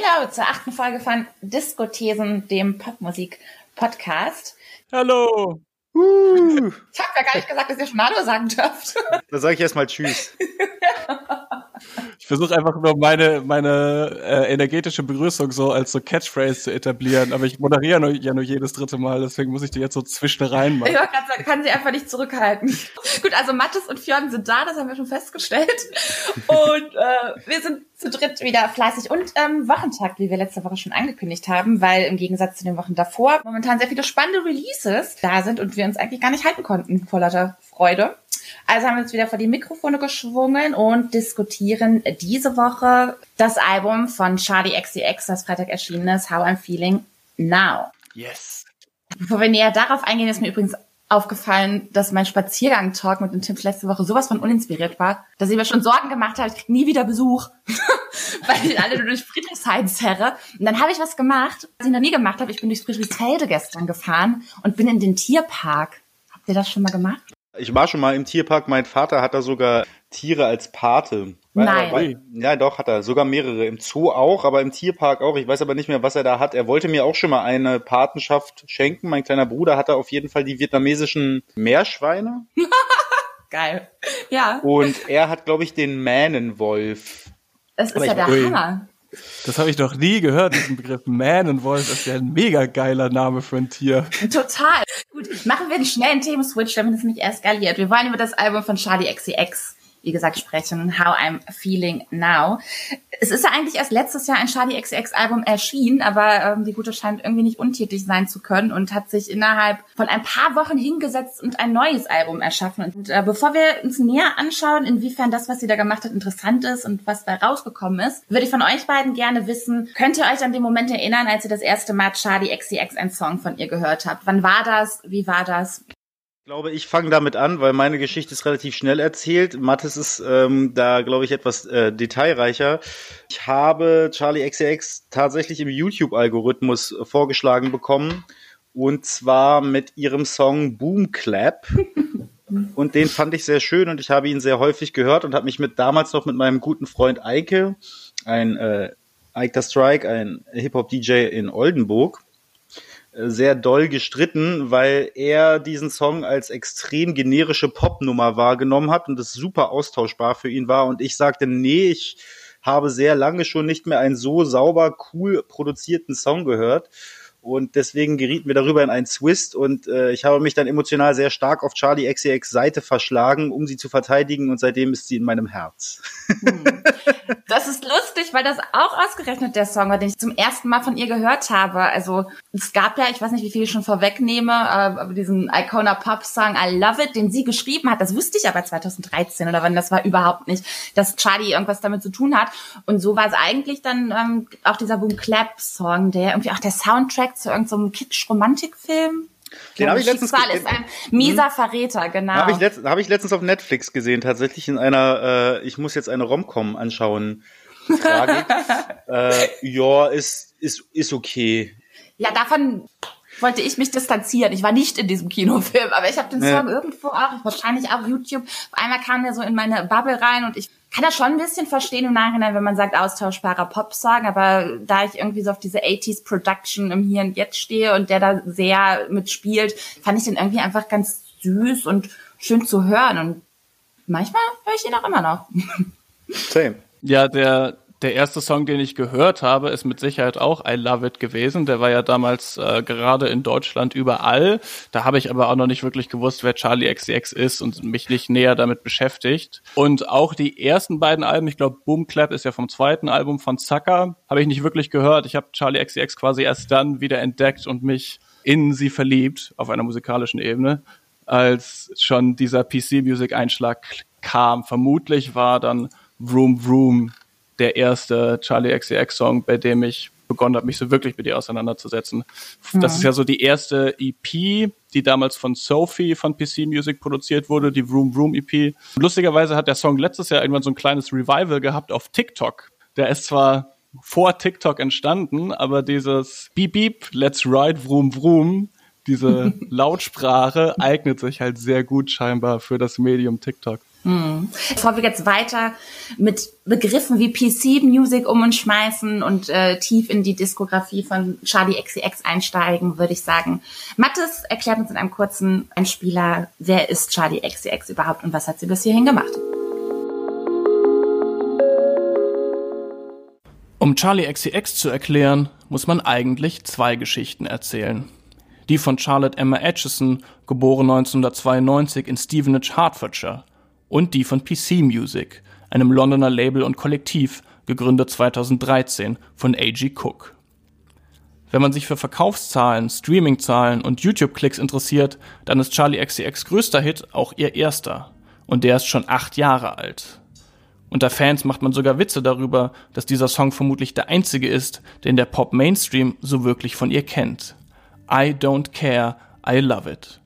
Hello zur achten Folge von Diskothesen, dem Popmusik-Podcast. Hallo. Uh. Ich habe ja gar nicht gesagt, dass ihr schon Hallo sagen dürft. Da sage ich erstmal Tschüss. Ich versuche einfach nur meine, meine äh, energetische Begrüßung so als so Catchphrase zu etablieren, aber ich moderiere nur, ja nur jedes dritte Mal, deswegen muss ich die jetzt so zwischen rein machen. Ich wollte gerade sagen, kann sie einfach nicht zurückhalten. Gut, also Mattes und Fionn sind da, das haben wir schon festgestellt. Und äh, wir sind zu dritt wieder fleißig und ähm, Wochentag, wie wir letzte Woche schon angekündigt haben, weil im Gegensatz zu den Wochen davor momentan sehr viele spannende Releases da sind und wir uns eigentlich gar nicht halten konnten vor lauter Freude. Also haben wir uns wieder vor die Mikrofone geschwungen und diskutieren diese Woche das Album von Charlie XCX, das Freitag erschienen ist, How I'm Feeling Now. Yes. Bevor wir näher darauf eingehen, ist mir übrigens aufgefallen, dass mein Spaziergang-Talk mit dem Tim letzte Woche sowas von uninspiriert war, dass ich mir schon Sorgen gemacht habe, ich krieg nie wieder Besuch, weil ich alle nur durch Friedrichshain zerre. Und dann habe ich was gemacht, was ich noch nie gemacht habe. Ich bin durch Friedrichsfelde gestern gefahren und bin in den Tierpark. Habt ihr das schon mal gemacht? Ich war schon mal im Tierpark. Mein Vater hat da sogar Tiere als Pate. Nein. Weil, ja, doch, hat er. Sogar mehrere. Im Zoo auch, aber im Tierpark auch. Ich weiß aber nicht mehr, was er da hat. Er wollte mir auch schon mal eine Patenschaft schenken. Mein kleiner Bruder hatte auf jeden Fall die vietnamesischen Meerschweine. Geil. Ja. Und er hat, glaube ich, den Mähnenwolf. Das ist Aber ja der. Hammer. Das habe ich noch nie gehört, diesen Begriff Man and Wolf. Das ist ja ein mega geiler Name für ein Tier. Total. Gut, machen wir einen schnellen Themenswitch, damit es nicht eskaliert. Wir wollen über das Album von Charlie XCX, wie gesagt, sprechen. How I'm Feeling Now. Es ist ja eigentlich erst letztes Jahr ein Charlie XCX Album erschienen, aber ähm, die Gute scheint irgendwie nicht untätig sein zu können und hat sich innerhalb von ein paar Wochen hingesetzt und ein neues Album erschaffen. Und äh, bevor wir uns näher anschauen, inwiefern das, was sie da gemacht hat, interessant ist und was da rausgekommen ist, würde ich von euch beiden gerne wissen, könnt ihr euch an den Moment erinnern, als ihr das erste Mal Charlie XCX einen Song von ihr gehört habt? Wann war das? Wie war das? Ich glaube, ich fange damit an, weil meine Geschichte ist relativ schnell erzählt. Mathis ist ähm, da, glaube ich, etwas äh, detailreicher. Ich habe Charlie XCX tatsächlich im YouTube-Algorithmus vorgeschlagen bekommen. Und zwar mit ihrem Song Boom Clap. Und den fand ich sehr schön und ich habe ihn sehr häufig gehört und habe mich mit damals noch mit meinem guten Freund Eike, ein äh, Ike the Strike, ein Hip-Hop-DJ in Oldenburg, sehr doll gestritten, weil er diesen Song als extrem generische Popnummer wahrgenommen hat und es super austauschbar für ihn war. Und ich sagte, nee, ich habe sehr lange schon nicht mehr einen so sauber, cool produzierten Song gehört. Und deswegen gerieten wir darüber in einen Twist und äh, ich habe mich dann emotional sehr stark auf Charlie XCX Seite verschlagen, um sie zu verteidigen und seitdem ist sie in meinem Herz. Das ist lustig, weil das auch ausgerechnet der Song war, den ich zum ersten Mal von ihr gehört habe. Also es gab ja, ich weiß nicht, wie viel ich schon vorwegnehme, aber aber diesen Icona Pop Song I Love It, den sie geschrieben hat, das wusste ich aber 2013 oder wann, das war überhaupt nicht, dass Charlie irgendwas damit zu tun hat. Und so war es eigentlich dann ähm, auch dieser Boom Clap Song, der irgendwie auch der Soundtrack zu irgendeinem so Kitsch-Romantikfil. Den habe ich letztens Schicksal ist ein mieser Verräter, genau. Habe ich, letzt, hab ich letztens auf Netflix gesehen, tatsächlich in einer, äh, ich muss jetzt eine Romcom anschauen. Tragik. äh, ja, ist, ist, ist okay. Ja, davon wollte ich mich distanzieren. Ich war nicht in diesem Kinofilm, aber ich habe den Ja. Song irgendwo auch, wahrscheinlich auch YouTube. Auf einmal kam der so in meine Bubble rein und ich kann das schon ein bisschen verstehen im Nachhinein, wenn man sagt austauschbarer Popsong, aber da ich irgendwie so auf diese 80s Production im Hier und Jetzt stehe und der da sehr mitspielt, fand ich den irgendwie einfach ganz süß und schön zu hören und manchmal höre ich ihn auch immer noch. Same. Ja, der, der erste Song, den ich gehört habe, ist mit Sicherheit auch I Love It gewesen. Der war ja damals äh, gerade in Deutschland überall. Da habe ich aber auch noch nicht wirklich gewusst, wer Charlie XCX ist und mich nicht näher damit beschäftigt. Und auch die ersten beiden Alben, ich glaube Boom Clap ist ja vom zweiten Album von Zucker, habe ich nicht wirklich gehört. Ich habe Charlie XCX quasi erst dann wieder entdeckt und mich in sie verliebt auf einer musikalischen Ebene, als schon dieser PC-Music-Einschlag kam. Vermutlich war dann Vroom Vroom der erste Charlie XCX Song, bei dem ich begonnen habe, mich so wirklich mit ihr auseinanderzusetzen. Das ist ja so die erste EP, die damals von Sophie von PC Music produziert wurde, die Vroom Vroom EP. Lustigerweise hat der Song letztes Jahr irgendwann so ein kleines Revival gehabt auf TikTok. Der ist zwar vor TikTok entstanden, aber dieses Beep Beep, Let's Ride Vroom Vroom, diese Lautsprache eignet sich halt sehr gut scheinbar für das Medium TikTok. Hm. Bevor wir jetzt weiter mit Begriffen wie PC Music um uns schmeißen und äh, tief in die Diskografie von Charlie XCX einsteigen, würde ich sagen, Mattes erklärt uns in einem kurzen Einspieler, wer ist Charlie XCX überhaupt und was hat sie bis hierhin gemacht. Um Charlie XCX zu erklären, muss man eigentlich zwei Geschichten erzählen. Die von Charlotte Emma Atchison, geboren 1992 in Stevenage, Hertfordshire, und die von PC Music, einem Londoner Label und Kollektiv, gegründet 2013 von A.G. Cook. Wenn man sich für Verkaufszahlen, Streamingzahlen und YouTube-Klicks interessiert, dann ist Charlie XCX größter Hit auch ihr erster. Und der ist schon acht Jahre alt. Unter Fans macht man sogar Witze darüber, dass dieser Song vermutlich der einzige ist, den der Pop-Mainstream so wirklich von ihr kennt. I don't care, I love it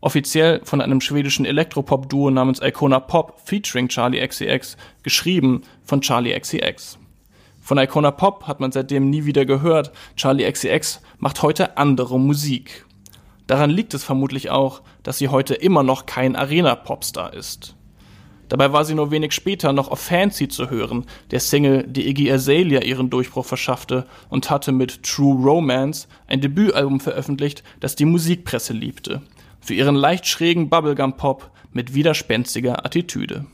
offiziell von einem schwedischen Elektropop-Duo namens Icona Pop featuring Charlie XCX, geschrieben von Charlie XCX. Von Icona Pop hat man seitdem nie wieder gehört, Charlie XCX macht heute andere Musik. Daran liegt es vermutlich auch, dass sie heute immer noch kein Arena-Popstar ist. Dabei war sie nur wenig später noch auf Fancy zu hören, der Single, die Iggy Azalea ihren Durchbruch verschaffte und hatte mit True Romance ein Debütalbum veröffentlicht, das die Musikpresse liebte für ihren leicht schrägen Bubblegum-Pop mit widerspenstiger Attitüde.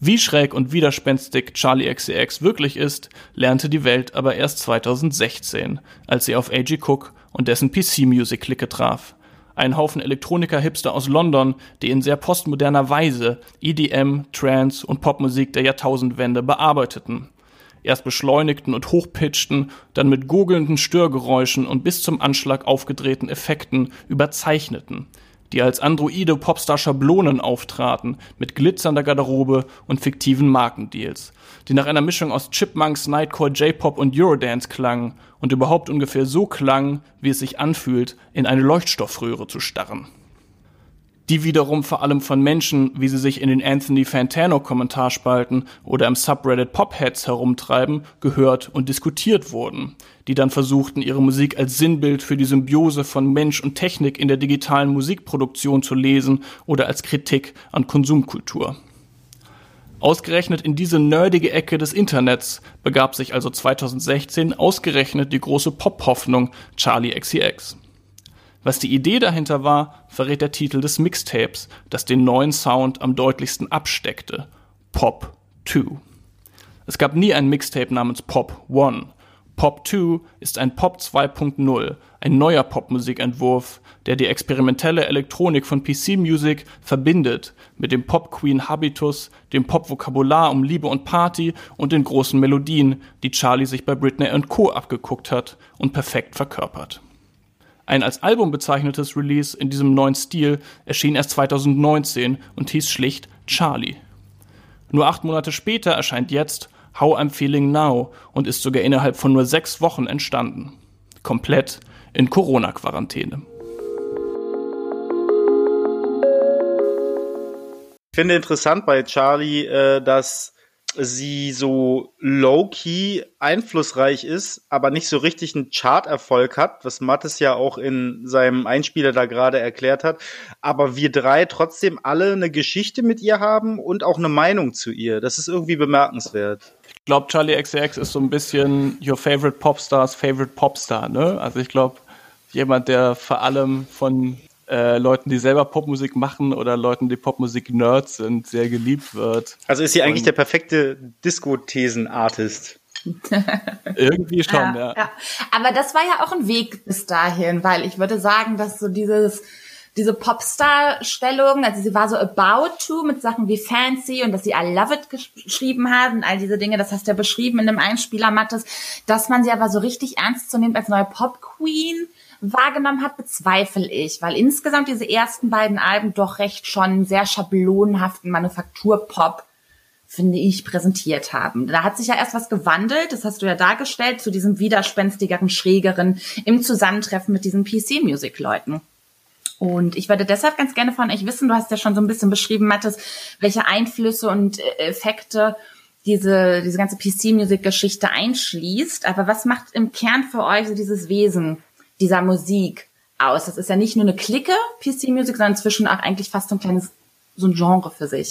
Wie schräg und widerspenstig Charlie XCX wirklich ist, lernte die Welt aber erst 2016, als sie auf A.G. Cook und dessen PC-Music-Clique traf. Ein Haufen Elektroniker-Hipster aus London, die in sehr postmoderner Weise EDM, Trance und Popmusik der Jahrtausendwende bearbeiteten erst beschleunigten und hochpitchten, dann mit gurgelnden Störgeräuschen und bis zum Anschlag aufgedrehten Effekten überzeichneten, die als androide Popstar-Schablonen auftraten, mit glitzernder Garderobe und fiktiven Markendeals, die nach einer Mischung aus Chipmunks, Nightcore, J-Pop und Eurodance klangen und überhaupt ungefähr so klangen, wie es sich anfühlt, in eine Leuchtstoffröhre zu starren die wiederum vor allem von Menschen, wie sie sich in den Anthony Fantano Kommentarspalten oder im Subreddit Popheads herumtreiben, gehört und diskutiert wurden, die dann versuchten, ihre Musik als Sinnbild für die Symbiose von Mensch und Technik in der digitalen Musikproduktion zu lesen oder als Kritik an Konsumkultur. Ausgerechnet in diese nerdige Ecke des Internets begab sich also 2016 ausgerechnet die große Pop-Hoffnung Charlie XCX. Was die Idee dahinter war, verrät der Titel des Mixtapes, das den neuen Sound am deutlichsten absteckte. Pop 2. Es gab nie ein Mixtape namens Pop 1. Pop 2 ist ein Pop 2.0, ein neuer Popmusikentwurf, der die experimentelle Elektronik von PC Music verbindet mit dem Pop Queen Habitus, dem Pop-Vokabular um Liebe und Party und den großen Melodien, die Charlie sich bei Britney Co. abgeguckt hat und perfekt verkörpert. Ein als Album bezeichnetes Release in diesem neuen Stil erschien erst 2019 und hieß schlicht Charlie. Nur acht Monate später erscheint jetzt How I'm Feeling Now und ist sogar innerhalb von nur sechs Wochen entstanden. Komplett in Corona-Quarantäne. Ich finde interessant bei Charlie, äh, dass sie so low-key einflussreich ist, aber nicht so richtig einen Chart-Erfolg hat, was Mattes ja auch in seinem Einspieler da gerade erklärt hat. Aber wir drei trotzdem alle eine Geschichte mit ihr haben und auch eine Meinung zu ihr. Das ist irgendwie bemerkenswert. Ich glaube, Charlie XCX ist so ein bisschen your favorite Popstars favorite Popstar, ne? Also ich glaube, jemand, der vor allem von äh, Leuten, die selber Popmusik machen oder Leuten, die Popmusik-Nerds sind, sehr geliebt wird. Also ist sie eigentlich der perfekte Disco-Thesen-Artist. Irgendwie schon, ja, ja. ja. Aber das war ja auch ein Weg bis dahin, weil ich würde sagen, dass so dieses diese Popstar-Stellung, also sie war so about to mit Sachen wie Fancy und dass sie I Love It geschrieben hat und all diese Dinge, das hast du ja beschrieben in dem Einspieler Mattes, dass man sie aber so richtig ernst zu nehmen als neue Pop-Queen wahrgenommen hat, bezweifle ich, weil insgesamt diese ersten beiden Alben doch recht schon sehr schablonenhaften Manufakturpop finde ich, präsentiert haben. Da hat sich ja erst was gewandelt, das hast du ja dargestellt, zu diesem widerspenstigeren, schrägeren im Zusammentreffen mit diesen PC-Music-Leuten. Und ich würde deshalb ganz gerne von euch wissen, du hast ja schon so ein bisschen beschrieben, Mathis, welche Einflüsse und äh, Effekte diese, diese ganze PC-Music-Geschichte einschließt. Aber was macht im Kern für euch so dieses Wesen dieser Musik aus. Das ist ja nicht nur eine Clique, PC Music, sondern inzwischen auch eigentlich fast so ein kleines, so ein Genre für sich.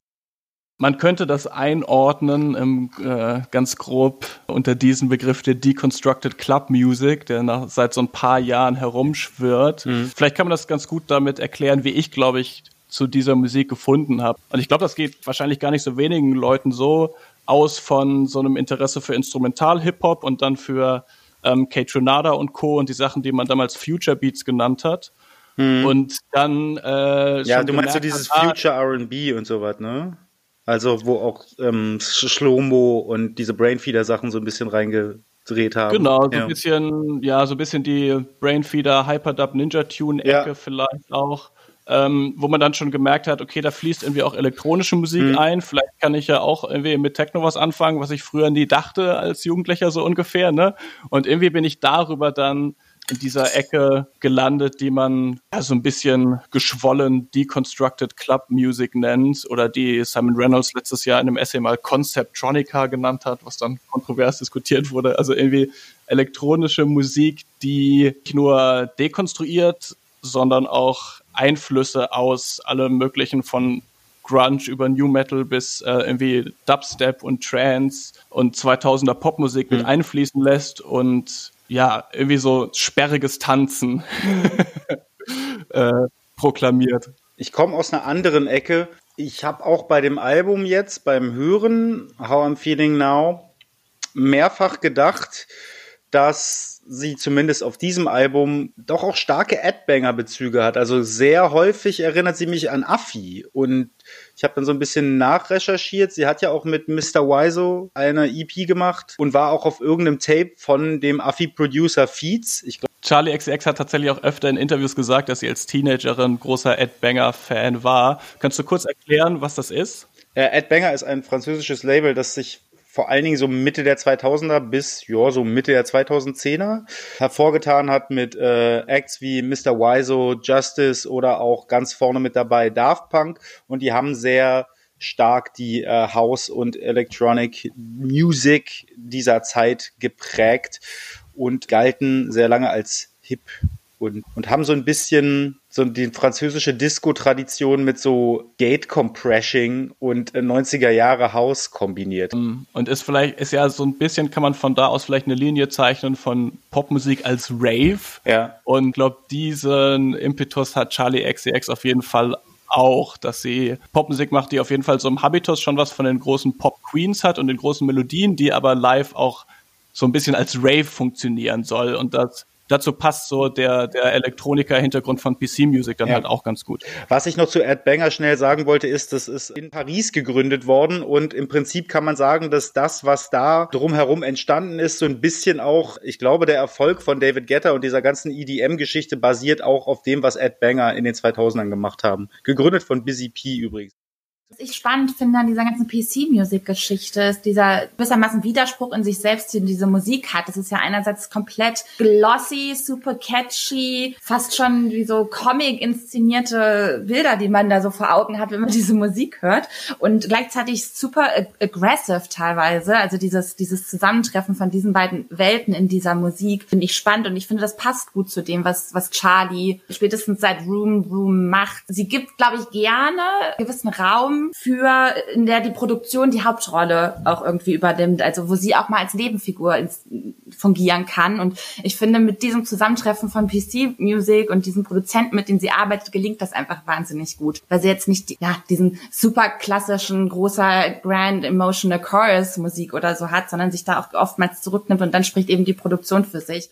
Man könnte das einordnen im, äh, ganz grob unter diesen Begriff der Deconstructed Club Music, der nach, seit so ein paar Jahren herumschwirrt. Mhm. Vielleicht kann man das ganz gut damit erklären, wie ich, glaube ich, zu dieser Musik gefunden habe. Und ich glaube, das geht wahrscheinlich gar nicht so wenigen Leuten so aus von so einem Interesse für Instrumental-Hip-Hop und dann für ähm, K-Tronada und Co. und die Sachen, die man damals Future Beats genannt hat. Mhm. Und dann äh, Ja, du meinst so dieses ah, Future RB und sowas, ne? Also wo auch ähm, Schlomo und diese Brainfeeder-Sachen so ein bisschen reingedreht haben. Genau, so ja. ein bisschen, ja, so ein bisschen die Brainfeeder Hyperdub Ninja Tune-Ecke ja. vielleicht auch. Ähm, wo man dann schon gemerkt hat, okay, da fließt irgendwie auch elektronische Musik mhm. ein. Vielleicht kann ich ja auch irgendwie mit Techno was anfangen, was ich früher nie dachte als Jugendlicher so ungefähr, ne? Und irgendwie bin ich darüber dann in dieser Ecke gelandet, die man ja, so ein bisschen geschwollen Deconstructed Club Music nennt oder die Simon Reynolds letztes Jahr in einem Essay mal Conceptronica genannt hat, was dann kontrovers diskutiert wurde. Also irgendwie elektronische Musik, die nicht nur dekonstruiert, sondern auch Einflüsse aus allem möglichen von Grunge über New Metal bis äh, irgendwie Dubstep und Trance und 2000er Popmusik mhm. mit einfließen lässt und ja, irgendwie so sperriges Tanzen äh, proklamiert. Ich komme aus einer anderen Ecke. Ich habe auch bei dem Album jetzt, beim Hören, How I'm Feeling Now, mehrfach gedacht, dass sie zumindest auf diesem Album doch auch starke Adbanger-Bezüge hat. Also sehr häufig erinnert sie mich an Affi und ich habe dann so ein bisschen nachrecherchiert. Sie hat ja auch mit Mr. Wiso eine EP gemacht und war auch auf irgendeinem Tape von dem Affi-Producer Feeds. Ich glaub, Charlie XX hat tatsächlich auch öfter in Interviews gesagt, dass sie als Teenagerin großer Ed Banger-Fan war. Kannst du kurz erklären, was das ist? Äh, Ed Banger ist ein französisches Label, das sich vor allen Dingen so Mitte der 2000er bis ja so Mitte der 2010er hervorgetan hat mit äh, Acts wie Mr. Wiso, Justice oder auch ganz vorne mit dabei Daft Punk und die haben sehr stark die äh, House und Electronic Music dieser Zeit geprägt und galten sehr lange als hip und, und haben so ein bisschen so die französische Disco-Tradition mit so Gate-Compressing und 90er äh, Jahre House kombiniert. Mm, und ist vielleicht, ist ja so ein bisschen, kann man von da aus vielleicht eine Linie zeichnen von Popmusik als Rave. Ja. Und glaube, diesen Impetus hat Charlie XCX auf jeden Fall auch, dass sie Popmusik macht, die auf jeden Fall so im Habitus schon was von den großen Pop-Queens hat und den großen Melodien, die aber live auch so ein bisschen als Rave funktionieren soll. Und das dazu passt so der, der Elektroniker-Hintergrund von PC-Music dann ja. halt auch ganz gut. Was ich noch zu Ed Banger schnell sagen wollte, ist, das ist in Paris gegründet worden und im Prinzip kann man sagen, dass das, was da drumherum entstanden ist, so ein bisschen auch, ich glaube, der Erfolg von David Guetta und dieser ganzen EDM-Geschichte basiert auch auf dem, was Ed Banger in den 2000ern gemacht haben. Gegründet von Busy P übrigens. Was ich spannend finde an dieser ganzen PC-Music-Geschichte ist dieser gewissermaßen Widerspruch in sich selbst, den diese Musik hat. Das ist ja einerseits komplett glossy, super catchy, fast schon wie so Comic-inszenierte Bilder, die man da so vor Augen hat, wenn man diese Musik hört. Und gleichzeitig super ag aggressive teilweise. Also dieses, dieses Zusammentreffen von diesen beiden Welten in dieser Musik finde ich spannend und ich finde, das passt gut zu dem, was, was Charlie spätestens seit Room Room macht. Sie gibt, glaube ich, gerne gewissen Raum für, in der die Produktion die Hauptrolle auch irgendwie übernimmt, also wo sie auch mal als Nebenfigur ins, fungieren kann. Und ich finde, mit diesem Zusammentreffen von PC Music und diesen Produzenten, mit denen sie arbeitet, gelingt das einfach wahnsinnig gut. Weil sie jetzt nicht, ja, diesen super klassischen, großer Grand Emotional Chorus Musik oder so hat, sondern sich da auch oftmals zurücknimmt und dann spricht eben die Produktion für sich.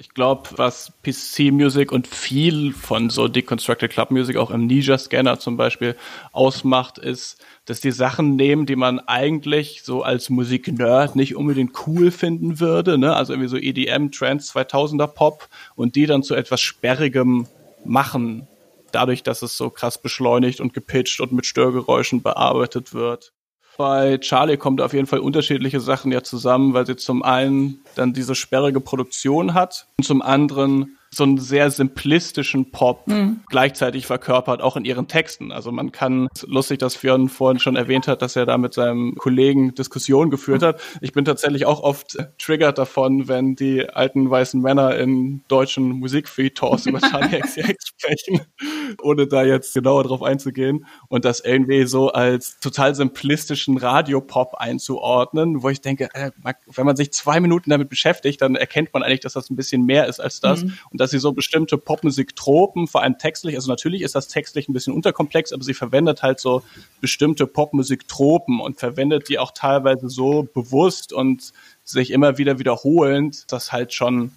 Ich glaube, was PC Music und viel von so Deconstructed Club Music auch im Ninja Scanner zum Beispiel ausmacht, ist, dass die Sachen nehmen, die man eigentlich so als Musik-Nerd nicht unbedingt cool finden würde, ne? also irgendwie so EDM, Trance, 2000er Pop und die dann zu etwas Sperrigem machen, dadurch, dass es so krass beschleunigt und gepitcht und mit Störgeräuschen bearbeitet wird bei Charlie kommt auf jeden Fall unterschiedliche Sachen ja zusammen, weil sie zum einen dann diese sperrige Produktion hat und zum anderen so einen sehr simplistischen Pop mhm. gleichzeitig verkörpert, auch in ihren Texten. Also man kann, lustig, dass Fionn vorhin schon erwähnt hat, dass er da mit seinem Kollegen Diskussionen geführt hat. Ich bin tatsächlich auch oft triggert davon, wenn die alten weißen Männer in deutschen Musikfeed-Talks über Charlie XCX sprechen, ohne da jetzt genauer drauf einzugehen und das irgendwie so als total simplistischen Radiopop einzuordnen, wo ich denke, äh, wenn man sich zwei Minuten damit beschäftigt, dann erkennt man eigentlich, dass das ein bisschen mehr ist als das mhm. Dass sie so bestimmte Popmusik-Tropen, vor allem textlich, also natürlich ist das textlich ein bisschen unterkomplex, aber sie verwendet halt so bestimmte Popmusik-Tropen und verwendet die auch teilweise so bewusst und sich immer wieder wiederholend, dass halt schon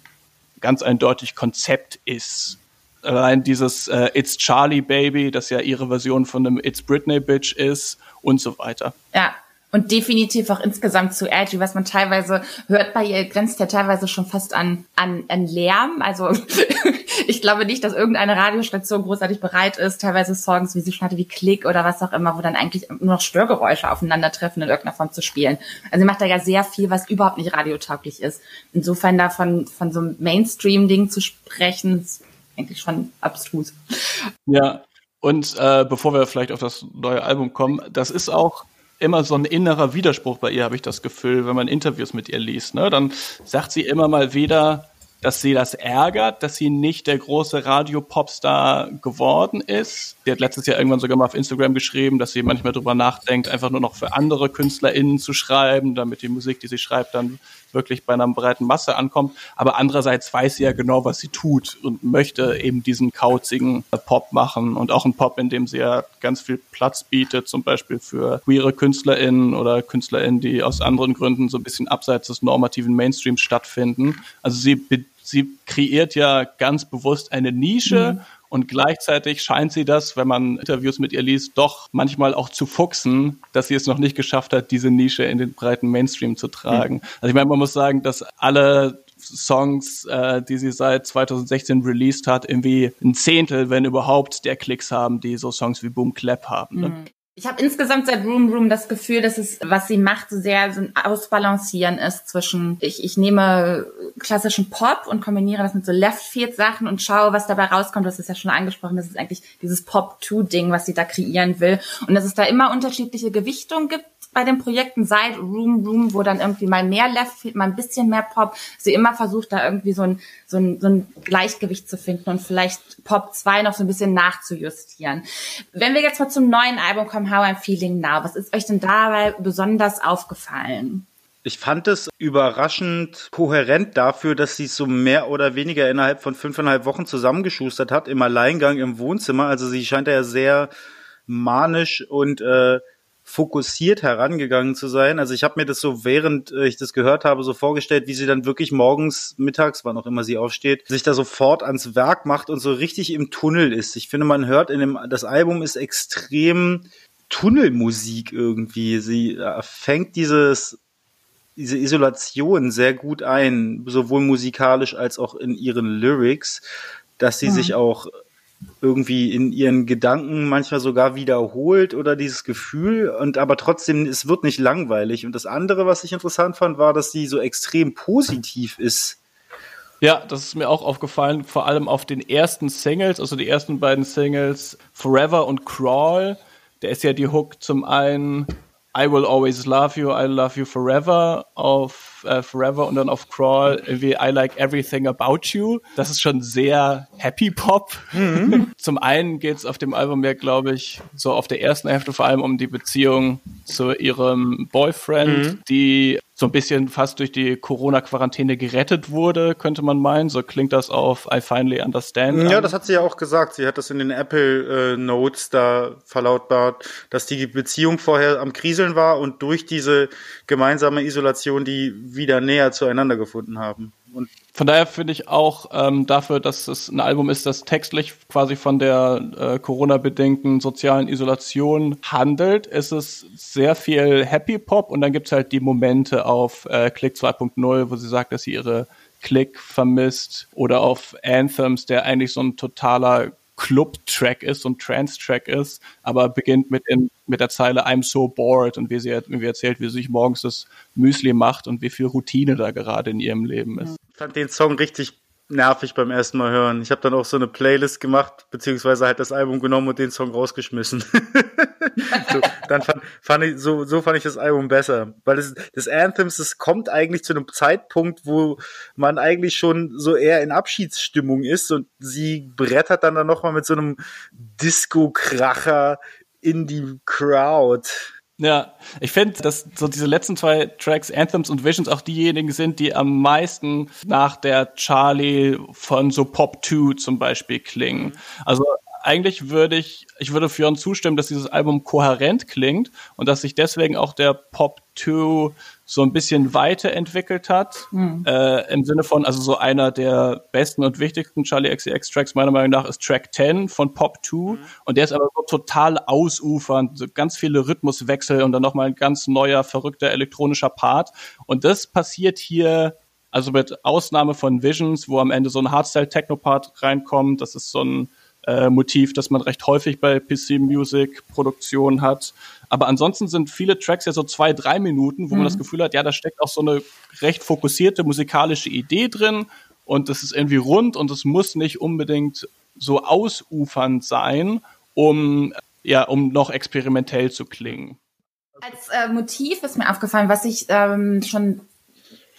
ganz eindeutig Konzept ist. Allein dieses äh, It's Charlie Baby, das ja ihre Version von einem It's Britney Bitch ist und so weiter. Ja, und definitiv auch insgesamt zu edgy, was man teilweise hört bei ihr, grenzt ja teilweise schon fast an, an, an Lärm. Also ich glaube nicht, dass irgendeine Radiostation großartig bereit ist, teilweise Songs, wie sie schon hatte, wie Klick oder was auch immer, wo dann eigentlich nur noch Störgeräusche aufeinandertreffen in irgendeiner Form zu spielen. Also sie macht da ja sehr viel, was überhaupt nicht radiotauglich ist. Insofern davon von so einem Mainstream-Ding zu sprechen, ist eigentlich schon abstrus. Ja, und äh, bevor wir vielleicht auf das neue Album kommen, das ist auch immer so ein innerer Widerspruch bei ihr, habe ich das Gefühl, wenn man Interviews mit ihr liest. Ne? Dann sagt sie immer mal wieder, dass sie das ärgert, dass sie nicht der große Radio-Popstar geworden ist. Sie hat letztes Jahr irgendwann sogar mal auf Instagram geschrieben, dass sie manchmal darüber nachdenkt, einfach nur noch für andere KünstlerInnen zu schreiben, damit die Musik, die sie schreibt, dann wirklich bei einer breiten Masse ankommt. Aber andererseits weiß sie ja genau, was sie tut und möchte eben diesen kauzigen Pop machen und auch einen Pop, in dem sie ja ganz viel Platz bietet, zum Beispiel für queere KünstlerInnen oder KünstlerInnen, die aus anderen Gründen so ein bisschen abseits des normativen Mainstreams stattfinden. Also sie sie kreiert ja ganz bewusst eine Nische mhm. Und gleichzeitig scheint sie das, wenn man Interviews mit ihr liest, doch manchmal auch zu fuchsen, dass sie es noch nicht geschafft hat, diese Nische in den breiten Mainstream zu tragen. Mhm. Also ich meine, man muss sagen, dass alle Songs, äh, die sie seit 2016 released hat, irgendwie ein Zehntel, wenn überhaupt, der Klicks haben, die so Songs wie Boom Clap haben. Ne? Mhm. Ich habe insgesamt seit Room Room das Gefühl, dass es, was sie macht, so sehr so ein Ausbalancieren ist zwischen, ich, ich nehme klassischen Pop und kombiniere das mit so Left-Field-Sachen und schaue, was dabei rauskommt. Hast es ja schon angesprochen, das ist eigentlich dieses Pop-2-Ding, was sie da kreieren will. Und dass es da immer unterschiedliche Gewichtungen gibt bei den Projekten seit Room Room, wo dann irgendwie mal mehr Left Field, mal ein bisschen mehr Pop, sie immer versucht, da irgendwie so ein, so ein, so ein Gleichgewicht zu finden und vielleicht Pop 2 noch so ein bisschen nachzujustieren. Wenn wir jetzt mal zum neuen Album kommen, How I'm Feeling Now, was ist euch denn dabei besonders aufgefallen? Ich fand es überraschend kohärent dafür, dass sie es so mehr oder weniger innerhalb von fünfeinhalb Wochen zusammengeschustert hat, im Alleingang im Wohnzimmer. Also sie scheint ja sehr manisch und äh, fokussiert herangegangen zu sein. Also ich habe mir das so, während äh, ich das gehört habe, so vorgestellt, wie sie dann wirklich morgens, mittags, wann auch immer sie aufsteht, sich da sofort ans Werk macht und so richtig im Tunnel ist. Ich finde, man hört in dem, das Album ist extrem Tunnelmusik irgendwie. Sie äh, fängt dieses diese Isolation sehr gut ein, sowohl musikalisch als auch in ihren Lyrics, dass sie mhm. sich auch irgendwie in ihren Gedanken manchmal sogar wiederholt oder dieses Gefühl und aber trotzdem es wird nicht langweilig und das andere was ich interessant fand war dass sie so extrem positiv ist ja, das ist mir auch aufgefallen, vor allem auf den ersten Singles, also die ersten beiden Singles, Forever und Crawl. Der ist ja die Hook zum einen I Will Always Love You, I Love You Forever auf äh, Forever und dann auf Crawl wie I Like Everything About You. Das ist schon sehr Happy Pop. Mhm. Zum einen geht es auf dem Album ja, glaube ich, so auf der ersten Hälfte vor allem um die Beziehung zu ihrem Boyfriend, mhm. die so ein bisschen fast durch die Corona-Quarantäne gerettet wurde, könnte man meinen. So klingt das auf I Finally Understand. Ja, an. das hat sie ja auch gesagt. Sie hat das in den Apple äh, Notes da verlautbart, dass die Beziehung vorher am Kriseln war und durch diese gemeinsame Isolation die wieder näher zueinander gefunden haben. Und von daher finde ich auch ähm, dafür, dass es ein Album ist, das textlich quasi von der äh, Corona-bedingten sozialen Isolation handelt, ist es sehr viel Happy Pop und dann gibt's halt die Momente auf äh, Click 2.0, wo sie sagt, dass sie ihre Click vermisst oder auf Anthems, der eigentlich so ein totaler Club-Track ist und Trance-Track ist, aber beginnt mit, in, mit der Zeile I'm so bored und wie sie, wie sie erzählt, wie sie sich morgens das Müsli macht und wie viel Routine da gerade in ihrem Leben ist. Ich fand den Song richtig nervig beim ersten Mal hören. Ich habe dann auch so eine Playlist gemacht, beziehungsweise halt das Album genommen und den Song rausgeschmissen. so, dann fand, fand ich, so, so fand ich das Album besser. Weil das, das Anthems, das kommt eigentlich zu einem Zeitpunkt, wo man eigentlich schon so eher in Abschiedsstimmung ist und sie brettert dann dann nochmal mit so einem Disco-Kracher in die Crowd. Ja, ich finde, dass so diese letzten zwei Tracks, Anthems und Visions, auch diejenigen sind, die am meisten nach der Charlie von so Pop 2 zum Beispiel klingen. Also eigentlich würde ich, ich würde Fionn zustimmen, dass dieses Album kohärent klingt und dass sich deswegen auch der Pop 2 so ein bisschen weiterentwickelt hat. Mhm. Äh, Im Sinne von, also so einer der besten und wichtigsten Charlie XCX Tracks meiner Meinung nach ist Track 10 von Pop 2 mhm. und der ist aber so total ausufernd, so ganz viele Rhythmuswechsel und dann nochmal ein ganz neuer, verrückter elektronischer Part. Und das passiert hier also mit Ausnahme von Visions, wo am Ende so ein Hardstyle-Techno-Part reinkommt, das ist so ein äh, Motiv, das man recht häufig bei PC-Music-Produktionen hat. Aber ansonsten sind viele Tracks ja so zwei, drei Minuten, wo mhm. man das Gefühl hat, ja, da steckt auch so eine recht fokussierte musikalische Idee drin und es ist irgendwie rund und es muss nicht unbedingt so ausufernd sein, um ja, um noch experimentell zu klingen. Als äh, Motiv ist mir aufgefallen, was ich ähm, schon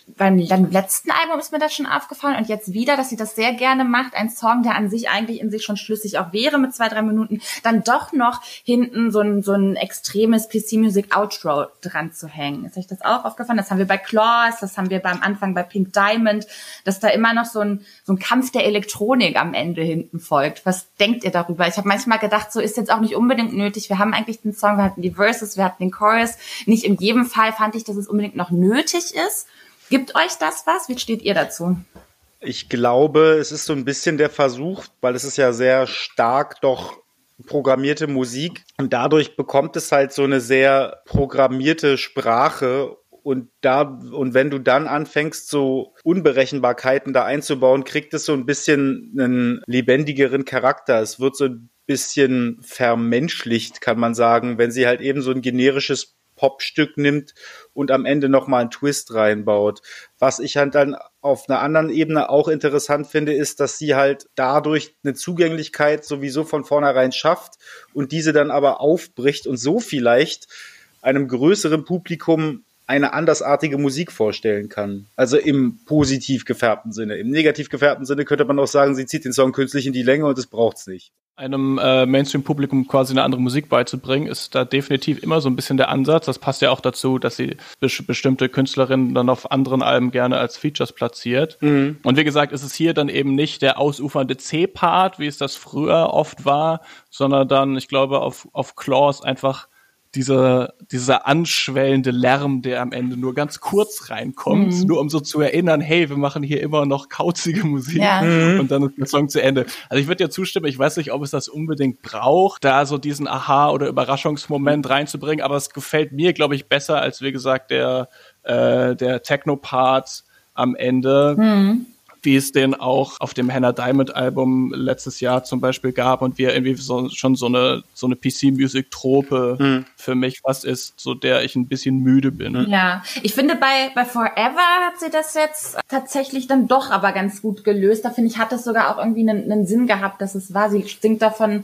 beim, letzten Album ist mir das schon aufgefallen und jetzt wieder, dass sie das sehr gerne macht. Ein Song, der an sich eigentlich in sich schon schlüssig auch wäre mit zwei, drei Minuten, dann doch noch hinten so ein, so ein extremes PC-Music-Outro dran zu hängen. Ist euch das auch aufgefallen? Das haben wir bei Claws, das haben wir beim Anfang bei Pink Diamond, dass da immer noch so ein, so ein Kampf der Elektronik am Ende hinten folgt. Was denkt ihr darüber? Ich habe manchmal gedacht, so ist jetzt auch nicht unbedingt nötig. Wir haben eigentlich den Song, wir hatten die Verses, wir hatten den Chorus. Nicht in jedem Fall fand ich, dass es unbedingt noch nötig ist. Gibt euch das was? Wie steht ihr dazu? Ich glaube, es ist so ein bisschen der Versuch, weil es ist ja sehr stark doch programmierte Musik und dadurch bekommt es halt so eine sehr programmierte Sprache und da und wenn du dann anfängst so Unberechenbarkeiten da einzubauen, kriegt es so ein bisschen einen lebendigeren Charakter. Es wird so ein bisschen vermenschlicht, kann man sagen, wenn sie halt eben so ein generisches Popstück nimmt und am Ende nochmal einen Twist reinbaut. Was ich halt dann auf einer anderen Ebene auch interessant finde, ist, dass sie halt dadurch eine Zugänglichkeit sowieso von vornherein schafft und diese dann aber aufbricht und so vielleicht einem größeren Publikum eine andersartige Musik vorstellen kann. Also im positiv gefärbten Sinne. Im negativ gefärbten Sinne könnte man auch sagen, sie zieht den Song künstlich in die Länge und es braucht's nicht einem äh, Mainstream-Publikum quasi eine andere Musik beizubringen, ist da definitiv immer so ein bisschen der Ansatz. Das passt ja auch dazu, dass sie be bestimmte Künstlerinnen dann auf anderen Alben gerne als Features platziert. Mhm. Und wie gesagt, ist es hier dann eben nicht der ausufernde C-Part, wie es das früher oft war, sondern dann, ich glaube, auf, auf Claws einfach dieser, dieser anschwellende Lärm, der am Ende nur ganz kurz reinkommt, mhm. nur um so zu erinnern, hey, wir machen hier immer noch kauzige Musik ja. Mhm. und dann ist der Song zu Ende. Also ich würde dir zustimmen, ich weiß nicht, ob es das unbedingt braucht, da so diesen Aha- oder Überraschungsmoment reinzubringen, aber es gefällt mir, glaube ich, besser als, wie gesagt, der, äh, der Techno-Part am Ende. Mhm wie es den auch auf dem Hannah Diamond Album letztes Jahr zum Beispiel gab und wie er irgendwie so, schon so eine, so eine PC-Music-Trope mhm. für mich fast ist, so der ich ein bisschen müde bin. Ja, ich finde bei, bei Forever hat sie das jetzt tatsächlich dann doch aber ganz gut gelöst. Da finde ich, hat es sogar auch irgendwie einen, einen Sinn gehabt, dass es war. Sie singt davon,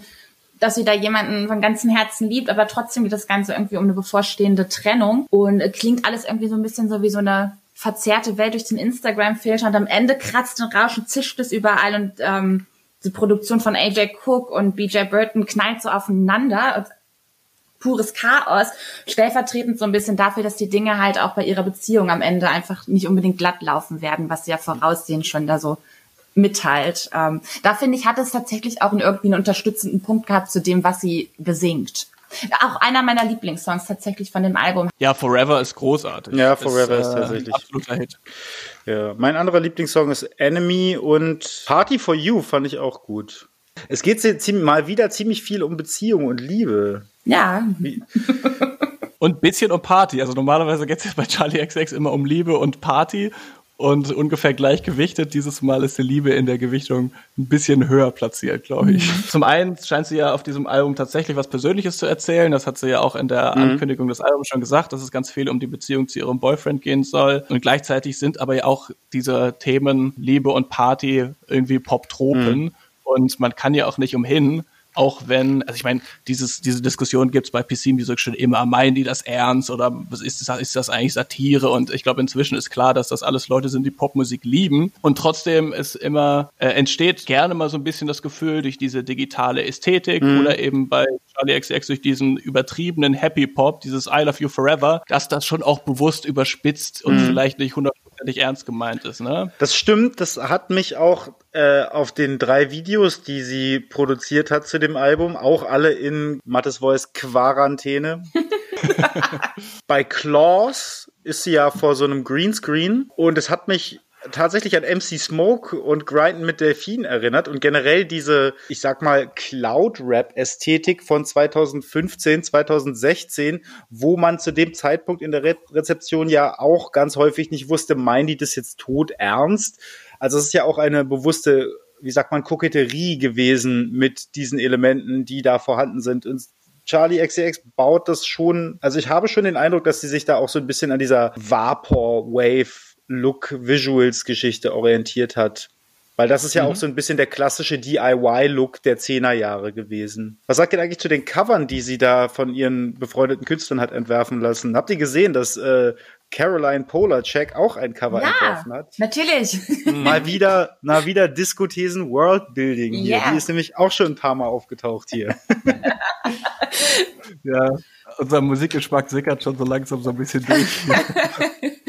dass sie da jemanden von ganzem Herzen liebt, aber trotzdem geht das Ganze irgendwie um eine bevorstehende Trennung und klingt alles irgendwie so ein bisschen so wie so eine verzerrte Welt durch den Instagram-Filter und am Ende kratzt und rauscht und zischt es überall und ähm, die Produktion von AJ Cook und BJ Burton knallt so aufeinander. Pures Chaos, stellvertretend so ein bisschen dafür, dass die Dinge halt auch bei ihrer Beziehung am Ende einfach nicht unbedingt glatt laufen werden, was sie ja voraussehen schon da so mitteilt. Ähm, da finde ich, hat es tatsächlich auch irgendwie einen unterstützenden Punkt gehabt zu dem, was sie besingt. Auch einer meiner Lieblingssongs tatsächlich von dem Album. Ja, Forever ist großartig. Ja, Forever ist, ist tatsächlich. absoluter Hit. Ja, mein anderer Lieblingssong ist Enemy und Party for You fand ich auch gut. Es geht mal wieder ziemlich viel um Beziehung und Liebe. Ja. und ein bisschen um Party. Also normalerweise geht es ja bei Charlie XX immer um Liebe und Party. Und ungefähr gleichgewichtet. Dieses Mal ist die Liebe in der Gewichtung ein bisschen höher platziert, glaube ich. Mhm. Zum einen scheint sie ja auf diesem Album tatsächlich was Persönliches zu erzählen. Das hat sie ja auch in der mhm. Ankündigung des Albums schon gesagt, dass es ganz viel um die Beziehung zu ihrem Boyfriend gehen soll. Und gleichzeitig sind aber ja auch diese Themen Liebe und Party irgendwie Pop-Tropen. Mhm. Und man kann ja auch nicht umhin, auch wenn, also ich meine, dieses, diese Diskussion gibt's bei PC Music schon immer, meinen die das ernst oder ist das, ist das eigentlich Satire? Und ich glaube, inzwischen ist klar, dass das alles Leute sind, die Popmusik lieben. Und trotzdem ist immer, äh, entsteht gerne mal so ein bisschen das Gefühl durch diese digitale Ästhetik mhm. oder eben bei Charlie XX durch diesen übertriebenen Happy Pop, dieses I Love You Forever, dass das schon auch bewusst überspitzt und mhm. vielleicht nicht 100 hundertprozentig ernst gemeint ist, ne? Das stimmt, das hat mich auch äh, auf den drei Videos, die sie produziert hat zu dem Album, auch alle in Mattes Voice Quarantäne. Bei Claws ist sie ja vor so einem Greenscreen und es hat mich tatsächlich an MC Smoke und Grinden mit Delfin erinnert und generell diese, ich sag mal, Cloud-Rap-Ästhetik von 2015, 2016, wo man zu dem Zeitpunkt in der Re Rezeption ja auch ganz häufig nicht wusste, meinen die das jetzt tot ernst? Also es ist ja auch eine bewusste, wie sagt man, Koketterie gewesen mit diesen Elementen, die da vorhanden sind. Und Charlie XCX baut das schon, also ich habe schon den Eindruck, dass sie sich da auch so ein bisschen an dieser Vapor-Wave Look-Visuals-Geschichte orientiert hat. Weil das ist ja mhm. auch so ein bisschen der klassische DIY-Look der 10er Jahre gewesen. Was sagt ihr eigentlich zu den Covern, die sie da von ihren befreundeten Künstlern hat entwerfen lassen? Habt ihr gesehen, dass äh, Caroline Polacek auch ein Cover ja, entworfen hat? natürlich. Mal wieder, mal wieder Diskothesen Worldbuilding hier. Yeah. Die ist nämlich auch schon ein paar Mal aufgetaucht hier. ja, unser Musikgeschmack sickert schon so langsam so ein bisschen durch.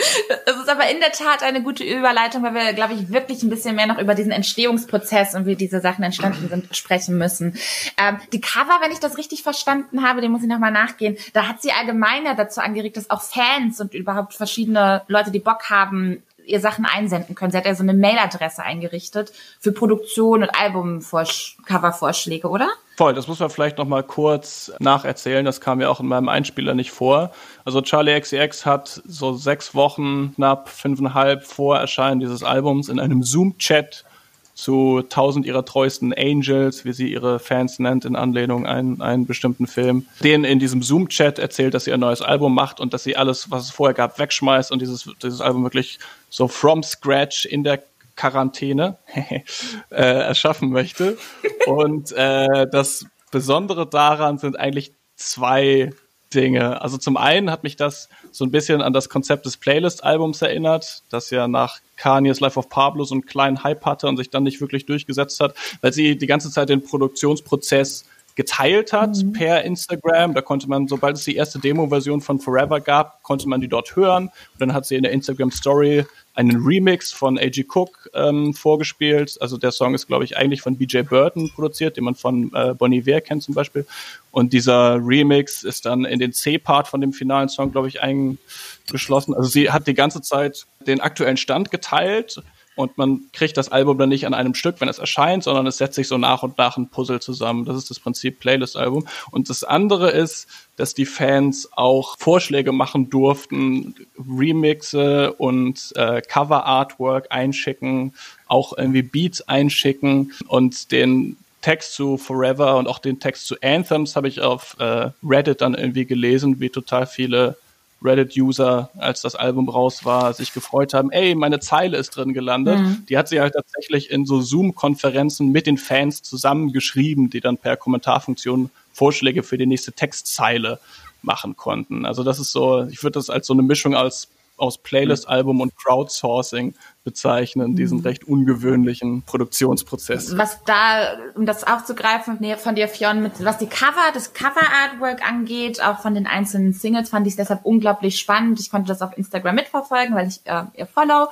Es ist aber in der Tat eine gute Überleitung, weil wir, glaube ich, wirklich ein bisschen mehr noch über diesen Entstehungsprozess und wie diese Sachen entstanden sind, sprechen müssen. Ähm, die Cover, wenn ich das richtig verstanden habe, dem muss ich nochmal nachgehen, da hat sie allgemeiner dazu angeregt, dass auch Fans und überhaupt verschiedene Leute, die Bock haben, ihr Sachen einsenden können. Sie hat ja so eine Mailadresse eingerichtet für Produktion und Albumcover-Vorschläge, oder? Voll, das muss man vielleicht noch mal kurz nacherzählen. Das kam ja auch in meinem Einspieler nicht vor. Also Charlie XCX hat so sechs Wochen, knapp fünfeinhalb vor Erscheinen dieses Albums in einem Zoom-Chat zu tausend ihrer treuesten Angels, wie sie ihre Fans nennt, in Anlehnung an einen bestimmten Film, denen in diesem Zoom-Chat erzählt, dass sie ein neues Album macht und dass sie alles, was es vorher gab, wegschmeißt und dieses, dieses Album wirklich so from scratch in der Quarantäne äh, erschaffen möchte. Und äh, das Besondere daran sind eigentlich zwei Dinge. Also zum einen hat mich das so ein bisschen an das Konzept des Playlist-Albums erinnert, das ja nach Kanye's Life of Pablo so einen kleinen Hype hatte und sich dann nicht wirklich durchgesetzt hat, weil sie die ganze Zeit den Produktionsprozess geteilt hat mhm. per Instagram. Da konnte man, sobald es die erste Demo-Version von Forever gab, konnte man die dort hören. Und dann hat sie in der Instagram Story einen Remix von A.G. Cook ähm, vorgespielt. Also der Song ist, glaube ich, eigentlich von BJ Burton produziert, den man von äh, Bonnie Iver kennt zum Beispiel. Und dieser Remix ist dann in den C-Part von dem finalen Song, glaube ich, eingeschlossen. Also sie hat die ganze Zeit den aktuellen Stand geteilt und man kriegt das Album dann nicht an einem Stück, wenn es erscheint, sondern es setzt sich so nach und nach ein Puzzle zusammen. Das ist das Prinzip Playlist-Album. Und das andere ist, dass die Fans auch Vorschläge machen durften, Remixe und äh, Cover-Artwork einschicken, auch irgendwie Beats einschicken und den Text zu Forever und auch den Text zu Anthems habe ich auf äh, Reddit dann irgendwie gelesen, wie total viele Reddit-User, als das Album raus war, sich gefreut haben, ey, meine Zeile ist drin gelandet. Mhm. Die hat sie halt tatsächlich in so Zoom-Konferenzen mit den Fans zusammengeschrieben, die dann per Kommentarfunktion Vorschläge für die nächste Textzeile machen konnten. Also das ist so, ich würde das als so eine Mischung als aus Playlist-Album und Crowdsourcing bezeichnen, diesen mhm. recht ungewöhnlichen Produktionsprozess. Was da, um das aufzugreifen von dir, Fionn, mit, was die Cover, das Cover-Artwork angeht, auch von den einzelnen Singles, fand ich es deshalb unglaublich spannend. Ich konnte das auf Instagram mitverfolgen, weil ich äh, ihr follow.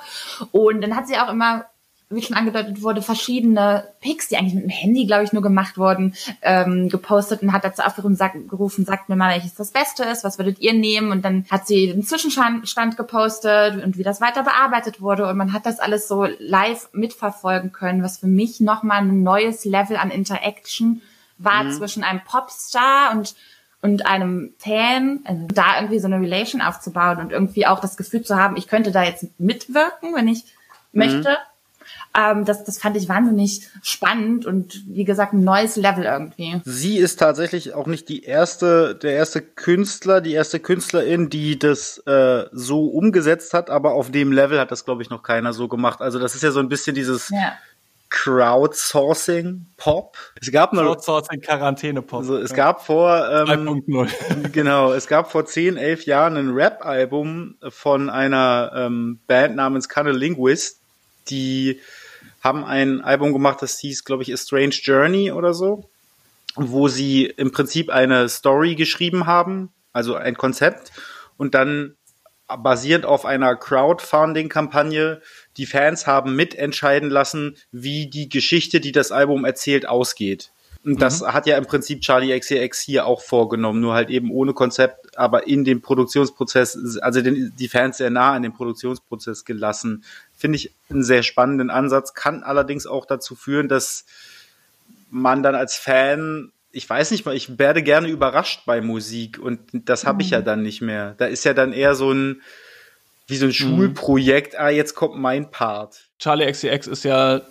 Und dann hat sie auch immer wie schon angedeutet wurde, verschiedene Pics, die eigentlich mit dem Handy, glaube ich, nur gemacht wurden, ähm, gepostet und hat dazu aufgerufen, sagt, gerufen, sagt mir mal, welches das Beste ist, was würdet ihr nehmen? Und dann hat sie den Zwischenstand gepostet und wie das weiter bearbeitet wurde. Und man hat das alles so live mitverfolgen können, was für mich nochmal ein neues Level an Interaction war mhm. zwischen einem Popstar und und einem Fan, also da irgendwie so eine Relation aufzubauen und irgendwie auch das Gefühl zu haben, ich könnte da jetzt mitwirken, wenn ich mhm. möchte. Ähm, das, das fand ich wahnsinnig spannend und wie gesagt ein neues Level irgendwie. Sie ist tatsächlich auch nicht die erste, der erste Künstler, die erste Künstlerin, die das äh, so umgesetzt hat, aber auf dem Level hat das, glaube ich, noch keiner so gemacht. Also das ist ja so ein bisschen dieses ja. Crowdsourcing Pop. Es gab noch Crowdsourcing Quarantäne Pop. Also es gab vor ähm, genau, es gab vor 10, 11 Jahren ein Rap Album von einer ähm, Band namens Linguist, die haben ein Album gemacht, das hieß, glaube ich, A Strange Journey oder so, wo sie im Prinzip eine Story geschrieben haben, also ein Konzept und dann basierend auf einer Crowdfunding-Kampagne die Fans haben mitentscheiden lassen, wie die Geschichte, die das Album erzählt, ausgeht. Und das mhm. hat ja im Prinzip Charlie XCX hier auch vorgenommen, nur halt eben ohne Konzept, aber in dem Produktionsprozess, also den, die Fans sehr nah an den Produktionsprozess gelassen. Finde ich einen sehr spannenden Ansatz, kann allerdings auch dazu führen, dass man dann als Fan, ich weiß nicht mal, ich werde gerne überrascht bei Musik und das habe ich ja mhm. dann nicht mehr. Da ist ja dann eher so ein, wie so ein mhm. Schulprojekt, ah, jetzt kommt mein Part. Charlie XCX ist ja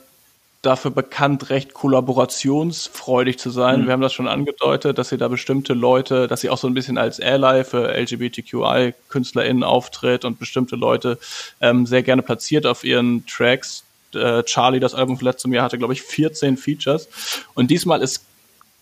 dafür bekannt, recht kollaborationsfreudig zu sein. Mhm. Wir haben das schon angedeutet, dass sie da bestimmte Leute, dass sie auch so ein bisschen als Ally für LGBTQI-KünstlerInnen auftritt und bestimmte Leute ähm, sehr gerne platziert auf ihren Tracks. Äh, Charlie, das Album von letztem Jahr, hatte, glaube ich, 14 Features. Und diesmal ist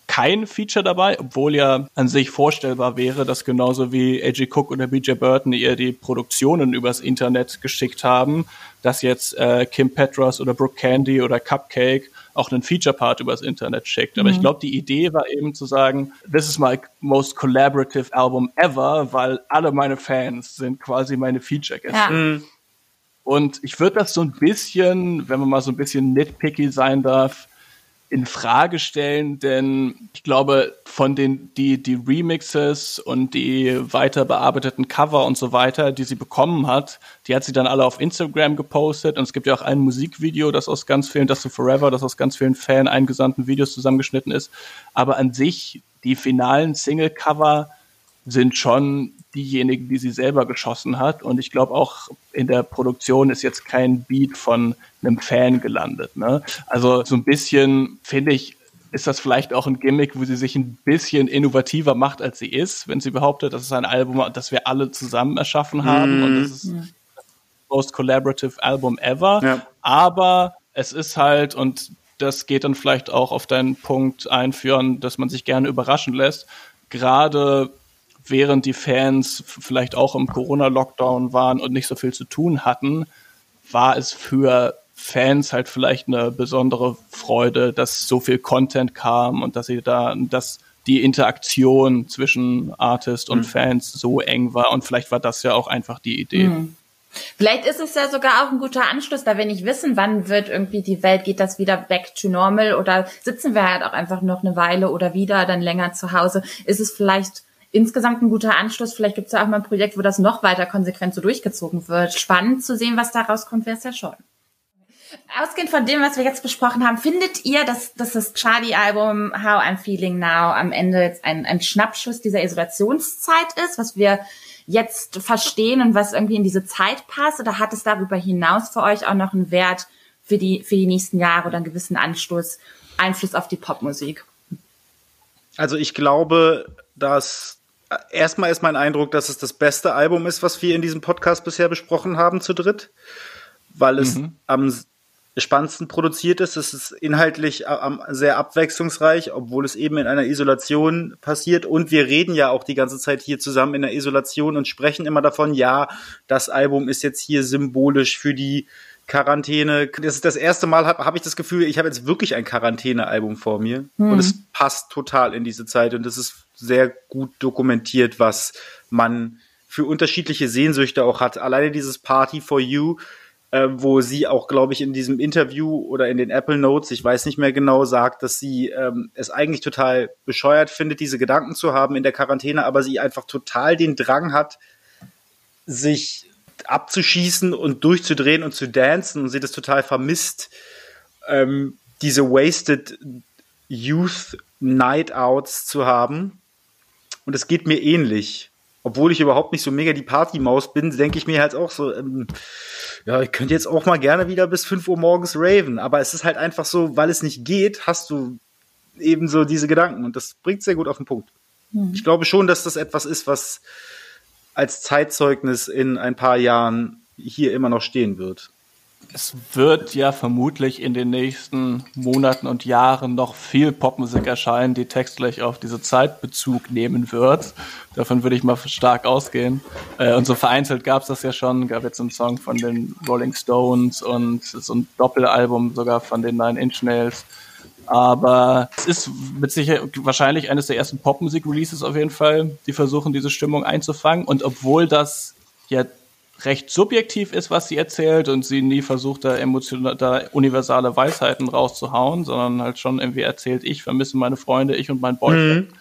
kein Feature dabei, obwohl ja an sich vorstellbar wäre, dass genauso wie A.G. Cook oder B.J. Burton ihr die Produktionen übers Internet geschickt haben, dass jetzt äh, Kim Petras oder Brooke Candy oder Cupcake auch einen Feature-Part übers Internet schickt. Aber mhm. ich glaube, die Idee war eben zu sagen, this is my most collaborative album ever, weil alle meine Fans sind quasi meine Feature-Gäste. Ja. Mhm. Und ich würde das so ein bisschen, wenn man mal so ein bisschen nitpicky sein darf, in Frage stellen, denn ich glaube, von den die die Remixes und die weiter bearbeiteten Cover und so weiter, die sie bekommen hat, die hat sie dann alle auf Instagram gepostet. Und es gibt ja auch ein Musikvideo, das aus ganz vielen, das so Forever, das aus ganz vielen Fan eingesandten Videos zusammengeschnitten ist, aber an sich die finalen Single Cover sind schon diejenigen, die sie selber geschossen hat. Und ich glaube auch in der Produktion ist jetzt kein Beat von einem Fan gelandet. Ne? Also so ein bisschen finde ich, ist das vielleicht auch ein Gimmick, wo sie sich ein bisschen innovativer macht, als sie ist, wenn sie behauptet, das ist ein Album, das wir alle zusammen erschaffen haben mm. und das ist ja. das most collaborative Album ever. Ja. Aber es ist halt, und das geht dann vielleicht auch auf deinen Punkt einführen, dass man sich gerne überraschen lässt. Gerade während die Fans vielleicht auch im Corona-Lockdown waren und nicht so viel zu tun hatten, war es für Fans halt vielleicht eine besondere Freude, dass so viel Content kam und dass sie da, dass die Interaktion zwischen Artist und mhm. Fans so eng war und vielleicht war das ja auch einfach die Idee. Mhm. Vielleicht ist es ja sogar auch ein guter Anschluss, da wir nicht wissen, wann wird irgendwie die Welt, geht das wieder back to normal oder sitzen wir halt auch einfach noch eine Weile oder wieder dann länger zu Hause. Ist es vielleicht insgesamt ein guter Anschluss. Vielleicht gibt es ja auch mal ein Projekt, wo das noch weiter konsequent so durchgezogen wird. Spannend zu sehen, was da rauskommt, wäre es ja schon. Ausgehend von dem, was wir jetzt besprochen haben, findet ihr, dass, dass das Charlie-Album How I'm Feeling Now am Ende jetzt ein, ein Schnappschuss dieser Isolationszeit ist, was wir jetzt verstehen und was irgendwie in diese Zeit passt? Oder hat es darüber hinaus für euch auch noch einen Wert für die, für die nächsten Jahre oder einen gewissen Anstoß, Einfluss auf die Popmusik? Also ich glaube, dass erstmal ist mein Eindruck, dass es das beste Album ist, was wir in diesem Podcast bisher besprochen haben zu dritt, weil es mhm. am spannendsten produziert ist. Es ist inhaltlich sehr abwechslungsreich, obwohl es eben in einer Isolation passiert. Und wir reden ja auch die ganze Zeit hier zusammen in der Isolation und sprechen immer davon, ja, das Album ist jetzt hier symbolisch für die Quarantäne. Das ist das erste Mal, habe hab ich das Gefühl, ich habe jetzt wirklich ein Quarantänealbum vor mir. Mhm. Und es passt total in diese Zeit. Und es ist sehr gut dokumentiert, was man für unterschiedliche Sehnsüchte auch hat. Alleine dieses Party for You, äh, wo sie auch, glaube ich, in diesem Interview oder in den Apple Notes, ich weiß nicht mehr genau, sagt, dass sie ähm, es eigentlich total bescheuert findet, diese Gedanken zu haben in der Quarantäne, aber sie einfach total den Drang hat, sich abzuschießen und durchzudrehen und zu dancen und sie das total vermisst, ähm, diese wasted Youth Night Outs zu haben und es geht mir ähnlich. Obwohl ich überhaupt nicht so mega die Partymaus bin, denke ich mir halt auch so, ähm, ja, ich könnte jetzt auch mal gerne wieder bis 5 Uhr morgens raven, aber es ist halt einfach so, weil es nicht geht, hast du eben so diese Gedanken und das bringt sehr gut auf den Punkt. Mhm. Ich glaube schon, dass das etwas ist, was als Zeitzeugnis in ein paar Jahren hier immer noch stehen wird. Es wird ja vermutlich in den nächsten Monaten und Jahren noch viel Popmusik erscheinen, die textlich auf diese Zeit Bezug nehmen wird. Davon würde ich mal stark ausgehen. Äh, und so vereinzelt gab es das ja schon. Gab jetzt einen Song von den Rolling Stones und so ein Doppelalbum sogar von den Nine Inch Nails. Aber es ist mit Sicherheit wahrscheinlich eines der ersten Popmusik-Releases auf jeden Fall, die versuchen, diese Stimmung einzufangen. Und obwohl das ja recht subjektiv ist, was sie erzählt und sie nie versucht, da emotional, da universale Weisheiten rauszuhauen, sondern halt schon irgendwie erzählt, ich vermisse meine Freunde, ich und mein Boyfriend. Mhm.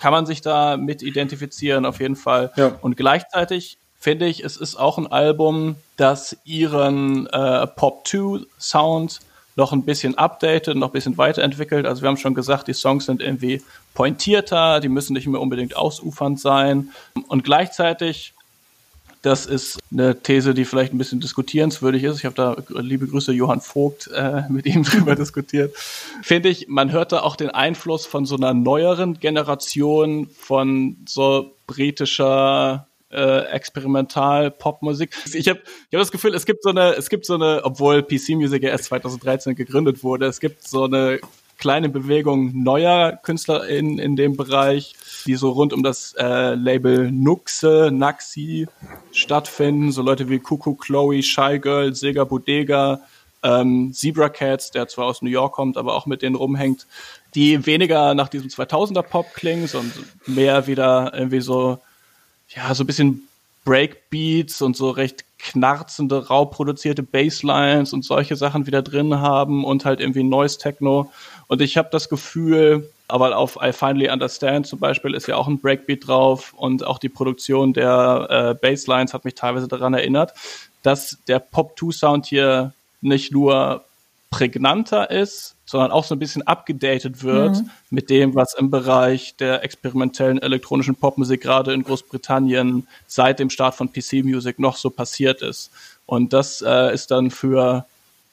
Kann man sich da mit identifizieren, auf jeden Fall. Ja. Und gleichzeitig finde ich, es ist auch ein Album, das ihren äh, Pop-2-Sound noch ein bisschen updated, noch ein bisschen weiterentwickelt. Also wir haben schon gesagt, die Songs sind irgendwie pointierter, die müssen nicht mehr unbedingt ausufernd sein. Und gleichzeitig das ist eine These, die vielleicht ein bisschen diskutierenswürdig ist. Ich habe da, liebe Grüße, Johann Vogt, äh, mit ihm drüber diskutiert. Finde ich, man hört da auch den Einfluss von so einer neueren Generation von so britischer äh, Experimental-Popmusik. Ich habe ich hab das Gefühl, es gibt so eine, es gibt so eine, obwohl PC Music ja erst 2013 gegründet wurde, es gibt so eine kleine Bewegung neuer Künstler in, dem Bereich, die so rund um das äh, Label Nuxe, Naxi stattfinden. So Leute wie Kuku Chloe, Shy Girl, Sega Bodega, ähm, Zebra Cats, der zwar aus New York kommt, aber auch mit denen rumhängt, die weniger nach diesem 2000er Pop klingen, sondern mehr wieder irgendwie so, ja, so ein bisschen Breakbeats und so recht knarzende, rau produzierte Basslines und solche Sachen wieder drin haben und halt irgendwie Noise Techno. Und ich habe das Gefühl, aber auf I Finally Understand zum Beispiel ist ja auch ein Breakbeat drauf und auch die Produktion der äh, Basslines hat mich teilweise daran erinnert, dass der Pop-2-Sound hier nicht nur prägnanter ist, sondern auch so ein bisschen abgedatet wird mhm. mit dem, was im Bereich der experimentellen elektronischen Popmusik gerade in Großbritannien seit dem Start von PC Music noch so passiert ist. Und das äh, ist dann für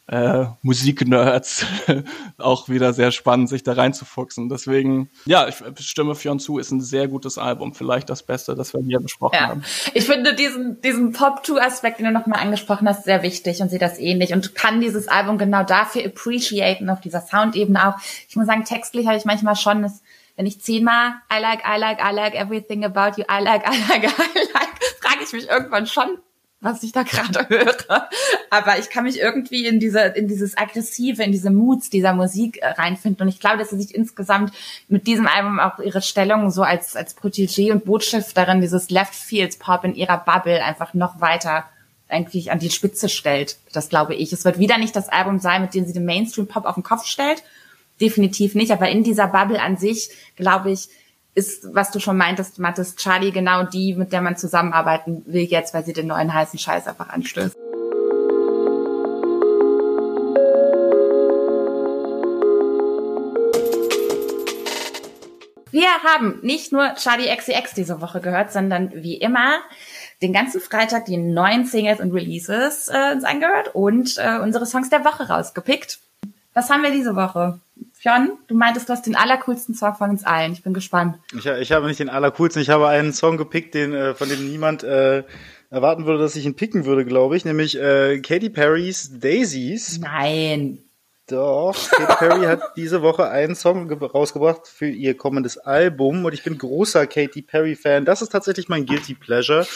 äh, Musiknerds auch wieder sehr spannend, sich da reinzufuchsen. Deswegen, ja, ich stimme Fionn zu, ist ein sehr gutes Album. Vielleicht das Beste, das wir hier besprochen ja. haben. Ich finde diesen, diesen Pop-2-Aspekt, den du nochmal angesprochen hast, sehr wichtig und sehe das ähnlich und kann dieses Album genau dafür appreciaten, auf dieser Soundebene auch. Ich muss sagen, textlich habe ich manchmal schon das wenn ich zehnmal I like, I like, I like everything about you, I like, I like, I like, frage ich mich irgendwann schon, was ich da gerade höre. Aber ich kann mich irgendwie in diese, in dieses Aggressive, in diese Moods dieser Musik äh, reinfinden. Und ich glaube, dass sie sich insgesamt mit diesem Album auch ihre Stellung so als, als Protégé und Botschafterin dieses Left Fields Pop in ihrer Bubble einfach noch weiter eigentlich an die Spitze stellt. Das glaube ich. Es wird wieder nicht das Album sein, mit dem sie den Mainstream Pop auf den Kopf stellt. Definitiv nicht. Aber in dieser Bubble an sich, glaube ich, ist, was du schon meintest, Mathis, Charlie genau die, mit der man zusammenarbeiten will jetzt, weil sie den neuen heißen Scheiß einfach anstößt. Wir haben nicht nur Charlie XCX diese Woche gehört, sondern wie immer den ganzen Freitag die neuen Singles und Releases äh, uns angehört und äh, unsere Songs der Woche rausgepickt. Was haben wir diese Woche? Fionn, du meintest, du hast den allercoolsten Song von uns allen. Ich bin gespannt. Ich, ich habe nicht den allercoolsten, ich habe einen Song gepickt, den, äh, von dem niemand äh, erwarten würde, dass ich ihn picken würde, glaube ich, nämlich äh, Katy Perrys Daisies. Nein. Doch, Katy Perry hat diese Woche einen Song rausgebracht für ihr kommendes Album und ich bin großer Katy Perry Fan. Das ist tatsächlich mein guilty pleasure.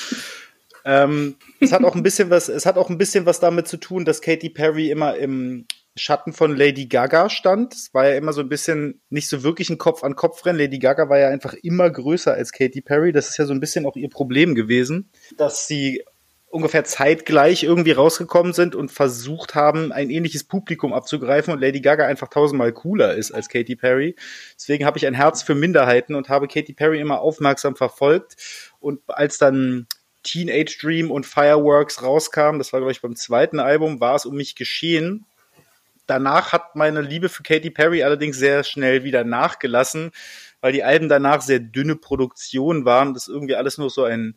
Ähm, es hat auch ein bisschen was, es hat auch ein bisschen was damit zu tun, dass Katy Perry immer im Schatten von Lady Gaga stand. Es war ja immer so ein bisschen nicht so wirklich ein Kopf-an-Kopf-Rennen. Lady Gaga war ja einfach immer größer als Katy Perry. Das ist ja so ein bisschen auch ihr Problem gewesen, dass sie ungefähr zeitgleich irgendwie rausgekommen sind und versucht haben, ein ähnliches Publikum abzugreifen und Lady Gaga einfach tausendmal cooler ist als Katy Perry. Deswegen habe ich ein Herz für Minderheiten und habe Katy Perry immer aufmerksam verfolgt. Und als dann Teenage Dream und Fireworks rauskamen, das war, glaube ich, beim zweiten Album, war es um mich geschehen danach hat meine Liebe für Katy Perry allerdings sehr schnell wieder nachgelassen, weil die Alben danach sehr dünne Produktionen waren, das irgendwie alles nur so ein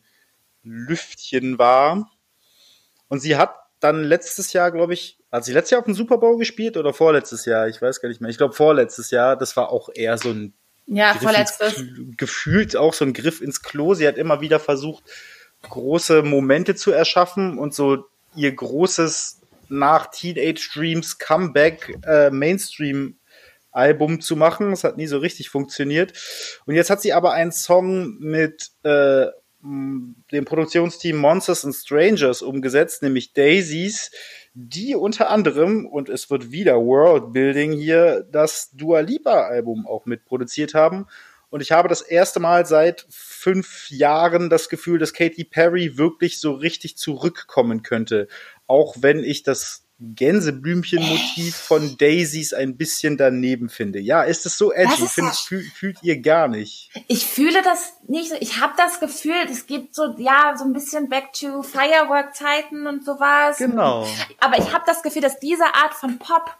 Lüftchen war. Und sie hat dann letztes Jahr, glaube ich, hat sie letztes Jahr auf dem Super Bowl gespielt oder vorletztes Jahr? Ich weiß gar nicht mehr. Ich glaube vorletztes Jahr. Das war auch eher so ein ja, vorletztes. gefühlt auch so ein Griff ins Klo. Sie hat immer wieder versucht, große Momente zu erschaffen und so ihr großes nach Teenage Dreams Comeback äh, Mainstream Album zu machen. Das hat nie so richtig funktioniert. Und jetzt hat sie aber einen Song mit äh, dem Produktionsteam Monsters and Strangers umgesetzt, nämlich Daisies, die unter anderem, und es wird wieder Worldbuilding hier, das Dua Lipa Album auch mitproduziert haben. Und ich habe das erste Mal seit fünf Jahren das Gefühl, dass Katy Perry wirklich so richtig zurückkommen könnte. Auch wenn ich das Gänseblümchen-Motiv von Daisies ein bisschen daneben finde. Ja, ist es so edgy? Find, fühl, fühlt ihr gar nicht? Ich fühle das nicht so. Ich habe das Gefühl, es gibt so, ja, so ein bisschen Back to Firework-Zeiten und sowas. Genau. Aber ich habe das Gefühl, dass diese Art von Pop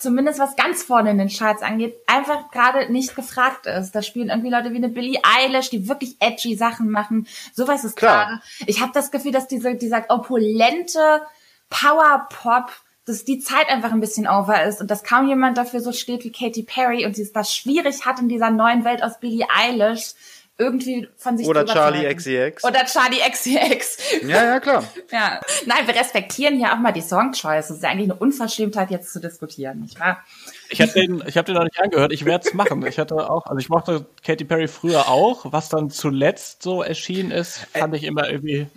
zumindest was ganz vorne in den Charts angeht, einfach gerade nicht gefragt ist. Da spielen irgendwie Leute wie eine Billie Eilish, die wirklich edgy Sachen machen. Sowas ist gerade. Ich habe das Gefühl, dass diese, dieser opulente Power-Pop, dass die Zeit einfach ein bisschen over ist und dass kaum jemand dafür so steht wie Katy Perry und sie es das schwierig hat in dieser neuen Welt aus Billie Eilish irgendwie von sich Oder Charlie XCX. Oder Charlie XCX. Ja, ja, klar. ja. Nein, wir respektieren hier auch mal die Song-Choice. Es ist eigentlich eine Unverschämtheit, jetzt zu diskutieren, nicht wahr? Ich habe den, ich hab den noch nicht angehört. Ich werde es machen. Ich hatte auch, also ich mochte Katy Perry früher auch. Was dann zuletzt so erschienen ist, fand ich immer irgendwie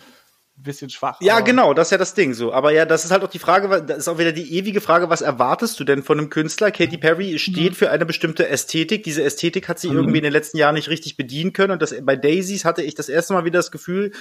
bisschen schwach. Ja, genau, das ist ja das Ding so. Aber ja, das ist halt auch die Frage, das ist auch wieder die ewige Frage, was erwartest du denn von einem Künstler? Katy Perry steht mhm. für eine bestimmte Ästhetik. Diese Ästhetik hat sie mhm. irgendwie in den letzten Jahren nicht richtig bedienen können. Und das, bei Daisies hatte ich das erste Mal wieder das Gefühl,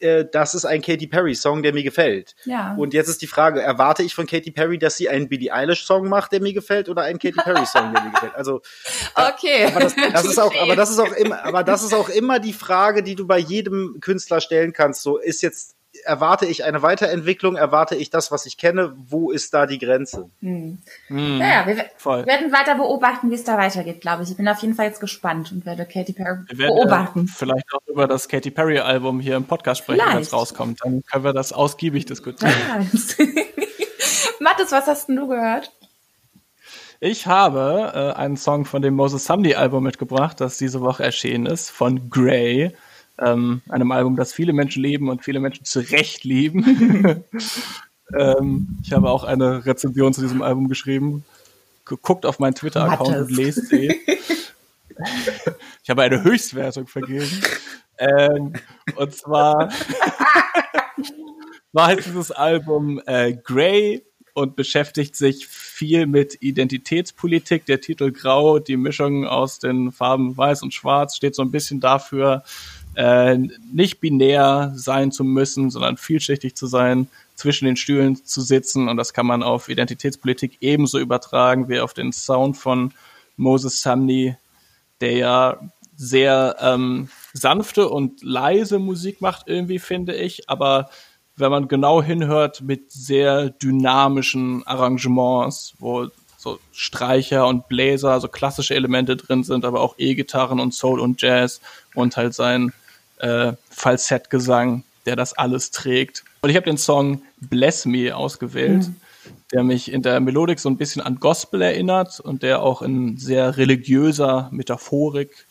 äh, das ist ein Katy Perry Song, der mir gefällt. Ja. Und jetzt ist die Frage, erwarte ich von Katy Perry, dass sie einen Billie Eilish Song macht, der mir gefällt, oder einen Katy Perry Song, der mir gefällt? Also, okay. Aber das, das ist auch, aber das ist auch immer, aber das ist auch immer die Frage, die du bei jedem Künstler stellen kannst. So, ist jetzt erwarte ich eine Weiterentwicklung, erwarte ich das, was ich kenne, wo ist da die Grenze? Hm. Hm. Naja, wir Voll. werden weiter beobachten, wie es da weitergeht, glaube ich. Ich bin auf jeden Fall jetzt gespannt und werde Katy Perry wir beobachten. Werden, vielleicht auch über das Katy Perry Album hier im Podcast sprechen, wenn es rauskommt. Dann können wir das ausgiebig diskutieren. Mathis, was hast denn du gehört? Ich habe äh, einen Song von dem Moses Sumney Album mitgebracht, das diese Woche erschienen ist, von Grey ähm, einem Album, das viele Menschen leben und viele Menschen zu Recht lieben. ähm, ich habe auch eine Rezension zu diesem Album geschrieben. Guckt auf meinen Twitter-Account und lest sie. ich habe eine Höchstwertung vergeben. Ähm, und zwar war halt dieses Album äh, Grey und beschäftigt sich viel mit Identitätspolitik. Der Titel Grau, die Mischung aus den Farben Weiß und Schwarz steht so ein bisschen dafür, äh, nicht binär sein zu müssen, sondern vielschichtig zu sein, zwischen den Stühlen zu sitzen. Und das kann man auf Identitätspolitik ebenso übertragen wie auf den Sound von Moses Sumney, der ja sehr ähm, sanfte und leise Musik macht, irgendwie, finde ich. Aber wenn man genau hinhört, mit sehr dynamischen Arrangements, wo so Streicher und Bläser, also klassische Elemente drin sind, aber auch E-Gitarren und Soul und Jazz und halt sein äh, Falsettgesang, der das alles trägt. Und ich habe den Song Bless Me ausgewählt, mhm. der mich in der Melodik so ein bisschen an Gospel erinnert und der auch in sehr religiöser Metaphorik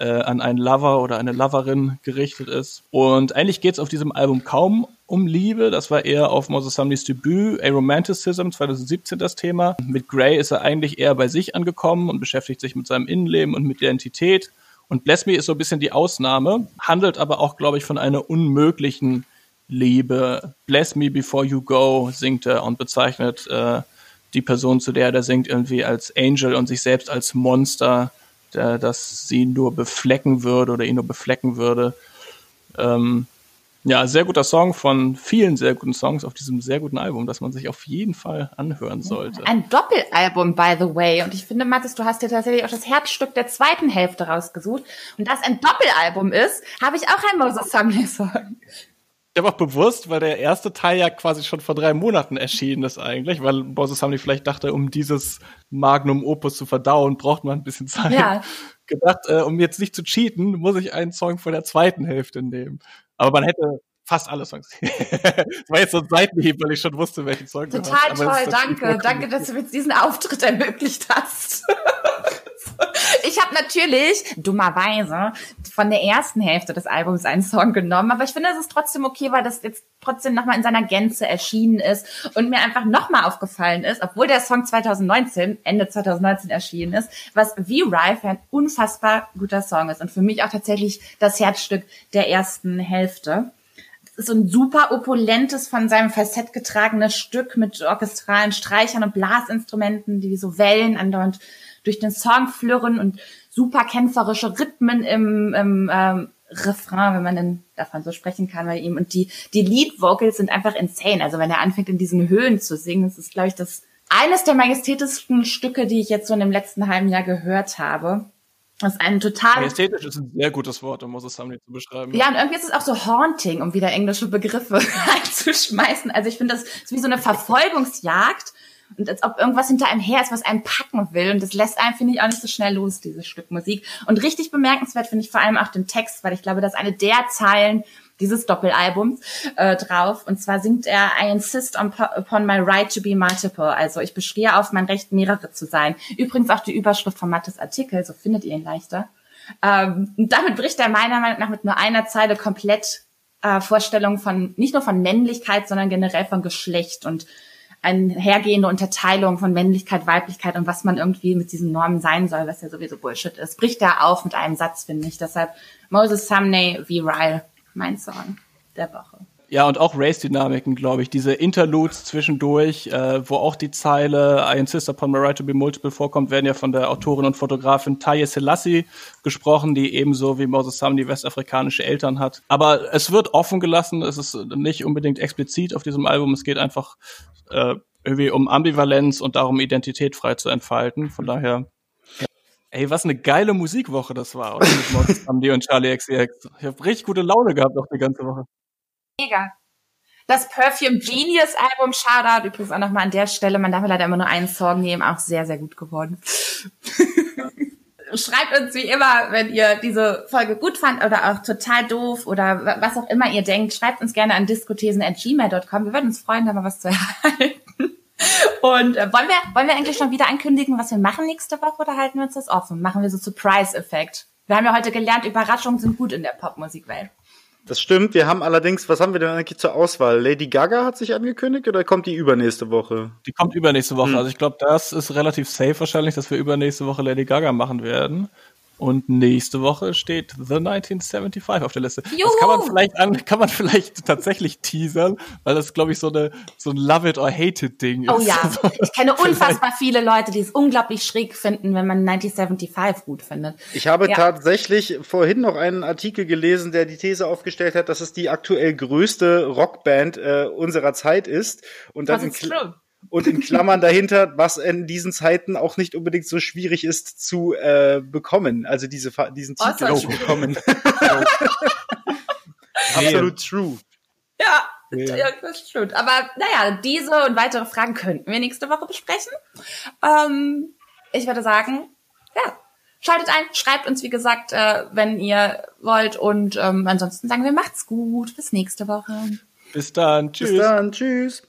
äh, an einen Lover oder eine Loverin gerichtet ist. Und eigentlich geht es auf diesem Album kaum um Liebe. Das war eher auf Moses Sumneys Debüt, A Romanticism 2017 das Thema. Mit Grey ist er eigentlich eher bei sich angekommen und beschäftigt sich mit seinem Innenleben und mit Identität. Und Bless Me ist so ein bisschen die Ausnahme, handelt aber auch, glaube ich, von einer unmöglichen Liebe. Bless Me Before You Go singt er und bezeichnet äh, die Person, zu der er singt, irgendwie als Angel und sich selbst als Monster, der, das sie nur beflecken würde oder ihn nur beflecken würde. Ähm, ja, sehr guter Song von vielen sehr guten Songs auf diesem sehr guten Album, das man sich auf jeden Fall anhören sollte. Ein Doppelalbum, by the way. Und ich finde, Mathis, du hast dir tatsächlich auch das Herzstück der zweiten Hälfte rausgesucht. Und da es ein Doppelalbum ist, habe ich auch ein Moses Sumney Song. Ich habe auch bewusst, weil der erste Teil ja quasi schon vor drei Monaten erschienen ist eigentlich, weil Moses Sumney vielleicht dachte, um dieses Magnum Opus zu verdauen, braucht man ein bisschen Zeit. Ja gedacht, äh, um jetzt nicht zu cheaten, muss ich einen Song von der zweiten Hälfte nehmen. Aber man hätte fast alle Songs. das war jetzt so ein Seitenhieb, weil ich schon wusste, welchen Song Total du hast. toll, danke. Danke, dass du jetzt diesen Auftritt ermöglicht hast. ich habe natürlich dummerweise von der ersten Hälfte des Albums einen Song genommen, aber ich finde, es ist trotzdem okay, weil das jetzt trotzdem nochmal in seiner Gänze erschienen ist und mir einfach nochmal aufgefallen ist, obwohl der Song 2019, Ende 2019 erschienen ist, was V-Rife ein unfassbar guter Song ist und für mich auch tatsächlich das Herzstück der ersten Hälfte. So ein super opulentes, von seinem Facett getragenes Stück mit orchestralen Streichern und Blasinstrumenten, die so Wellen andauernd durch den Song flirren und super kämpferische Rhythmen im, im ähm, Refrain, wenn man denn davon so sprechen kann bei ihm. Und die, die Lead-Vocals sind einfach insane. Also wenn er anfängt, in diesen Höhen zu singen, das ist, glaube ich, das eines der majestätischsten Stücke, die ich jetzt so in dem letzten halben Jahr gehört habe. Das ist ein total. Ästhetisch ist ein sehr gutes Wort, um Moses Sumney zu beschreiben. Ja, und irgendwie ist es auch so haunting, um wieder englische Begriffe einzuschmeißen. Also ich finde, das ist wie so eine Verfolgungsjagd und als ob irgendwas hinter einem her ist, was einen packen will. Und das lässt einen, finde ich, auch nicht so schnell los, dieses Stück Musik. Und richtig bemerkenswert finde ich vor allem auch den Text, weil ich glaube, das ist eine der Zeilen dieses Doppelalbums äh, drauf. Und zwar singt er I insist on, upon my right to be multiple. Also ich bestehe auf mein Recht, mehrere zu sein. Übrigens auch die Überschrift von Mattes Artikel, so findet ihr ihn leichter. Ähm, damit bricht er meiner Meinung nach mit nur einer Zeile komplett äh, Vorstellungen von, nicht nur von Männlichkeit, sondern generell von Geschlecht und einhergehende Unterteilung von Männlichkeit, Weiblichkeit und was man irgendwie mit diesen Normen sein soll, was ja sowieso Bullshit ist, bricht er auf mit einem Satz, finde ich. Deshalb Moses Sumney Viral mein Song der Woche. Ja, und auch Race-Dynamiken, glaube ich. Diese Interludes zwischendurch, äh, wo auch die Zeile I insist upon my right to be multiple vorkommt, werden ja von der Autorin und Fotografin Taye Selassie gesprochen, die ebenso wie Moses die westafrikanische Eltern hat. Aber es wird offen gelassen, es ist nicht unbedingt explizit auf diesem Album, es geht einfach äh, irgendwie um Ambivalenz und darum, Identität frei zu entfalten. Von daher Ey, was eine geile Musikwoche das war, oder? Mit Monster Amdi und Charlie XCX. Ich habe richtig gute Laune gehabt auch die ganze Woche. Mega. Das Perfume Genius Album, Shoutout übrigens auch nochmal an der Stelle. Man darf leider immer nur einen Song nehmen, auch sehr, sehr gut geworden. Schreibt uns wie immer, wenn ihr diese Folge gut fand oder auch total doof oder was auch immer ihr denkt. Schreibt uns gerne an diskothesen.gmail.com. Wir würden uns freuen, da mal was zu erhalten. Und äh, wollen wir wollen wir eigentlich schon wieder ankündigen, was wir machen nächste Woche oder halten wir uns das offen? Machen wir so Surprise-Effekt? Wir haben ja heute gelernt, Überraschungen sind gut in der Popmusikwelt. Das stimmt. Wir haben allerdings, was haben wir denn eigentlich zur Auswahl? Lady Gaga hat sich angekündigt oder kommt die übernächste Woche? Die kommt übernächste Woche. Hm. Also ich glaube, das ist relativ safe wahrscheinlich, dass wir übernächste Woche Lady Gaga machen werden. Und nächste Woche steht The 1975 auf der Liste. Juhu! Das kann man vielleicht an, kann man vielleicht tatsächlich teasern, weil das, glaube ich, so eine so ein Love it or hate it Ding oh ist. Oh ja, ich kenne unfassbar viele Leute, die es unglaublich schräg finden, wenn man 1975 gut findet. Ich habe ja. tatsächlich vorhin noch einen Artikel gelesen, der die These aufgestellt hat, dass es die aktuell größte Rockband äh, unserer Zeit ist. Und dann das ist schlimm und in Klammern dahinter, was in diesen Zeiten auch nicht unbedingt so schwierig ist zu äh, bekommen, also diese, diesen Titel zu bekommen. Absolut true. Ja, ja. ja, das stimmt. Aber naja, diese und weitere Fragen könnten wir nächste Woche besprechen. Ähm, ich würde sagen, ja, schaltet ein, schreibt uns, wie gesagt, äh, wenn ihr wollt. Und ähm, ansonsten sagen wir, macht's gut. Bis nächste Woche. Bis dann. Tschüss. Bis dann. Tschüss.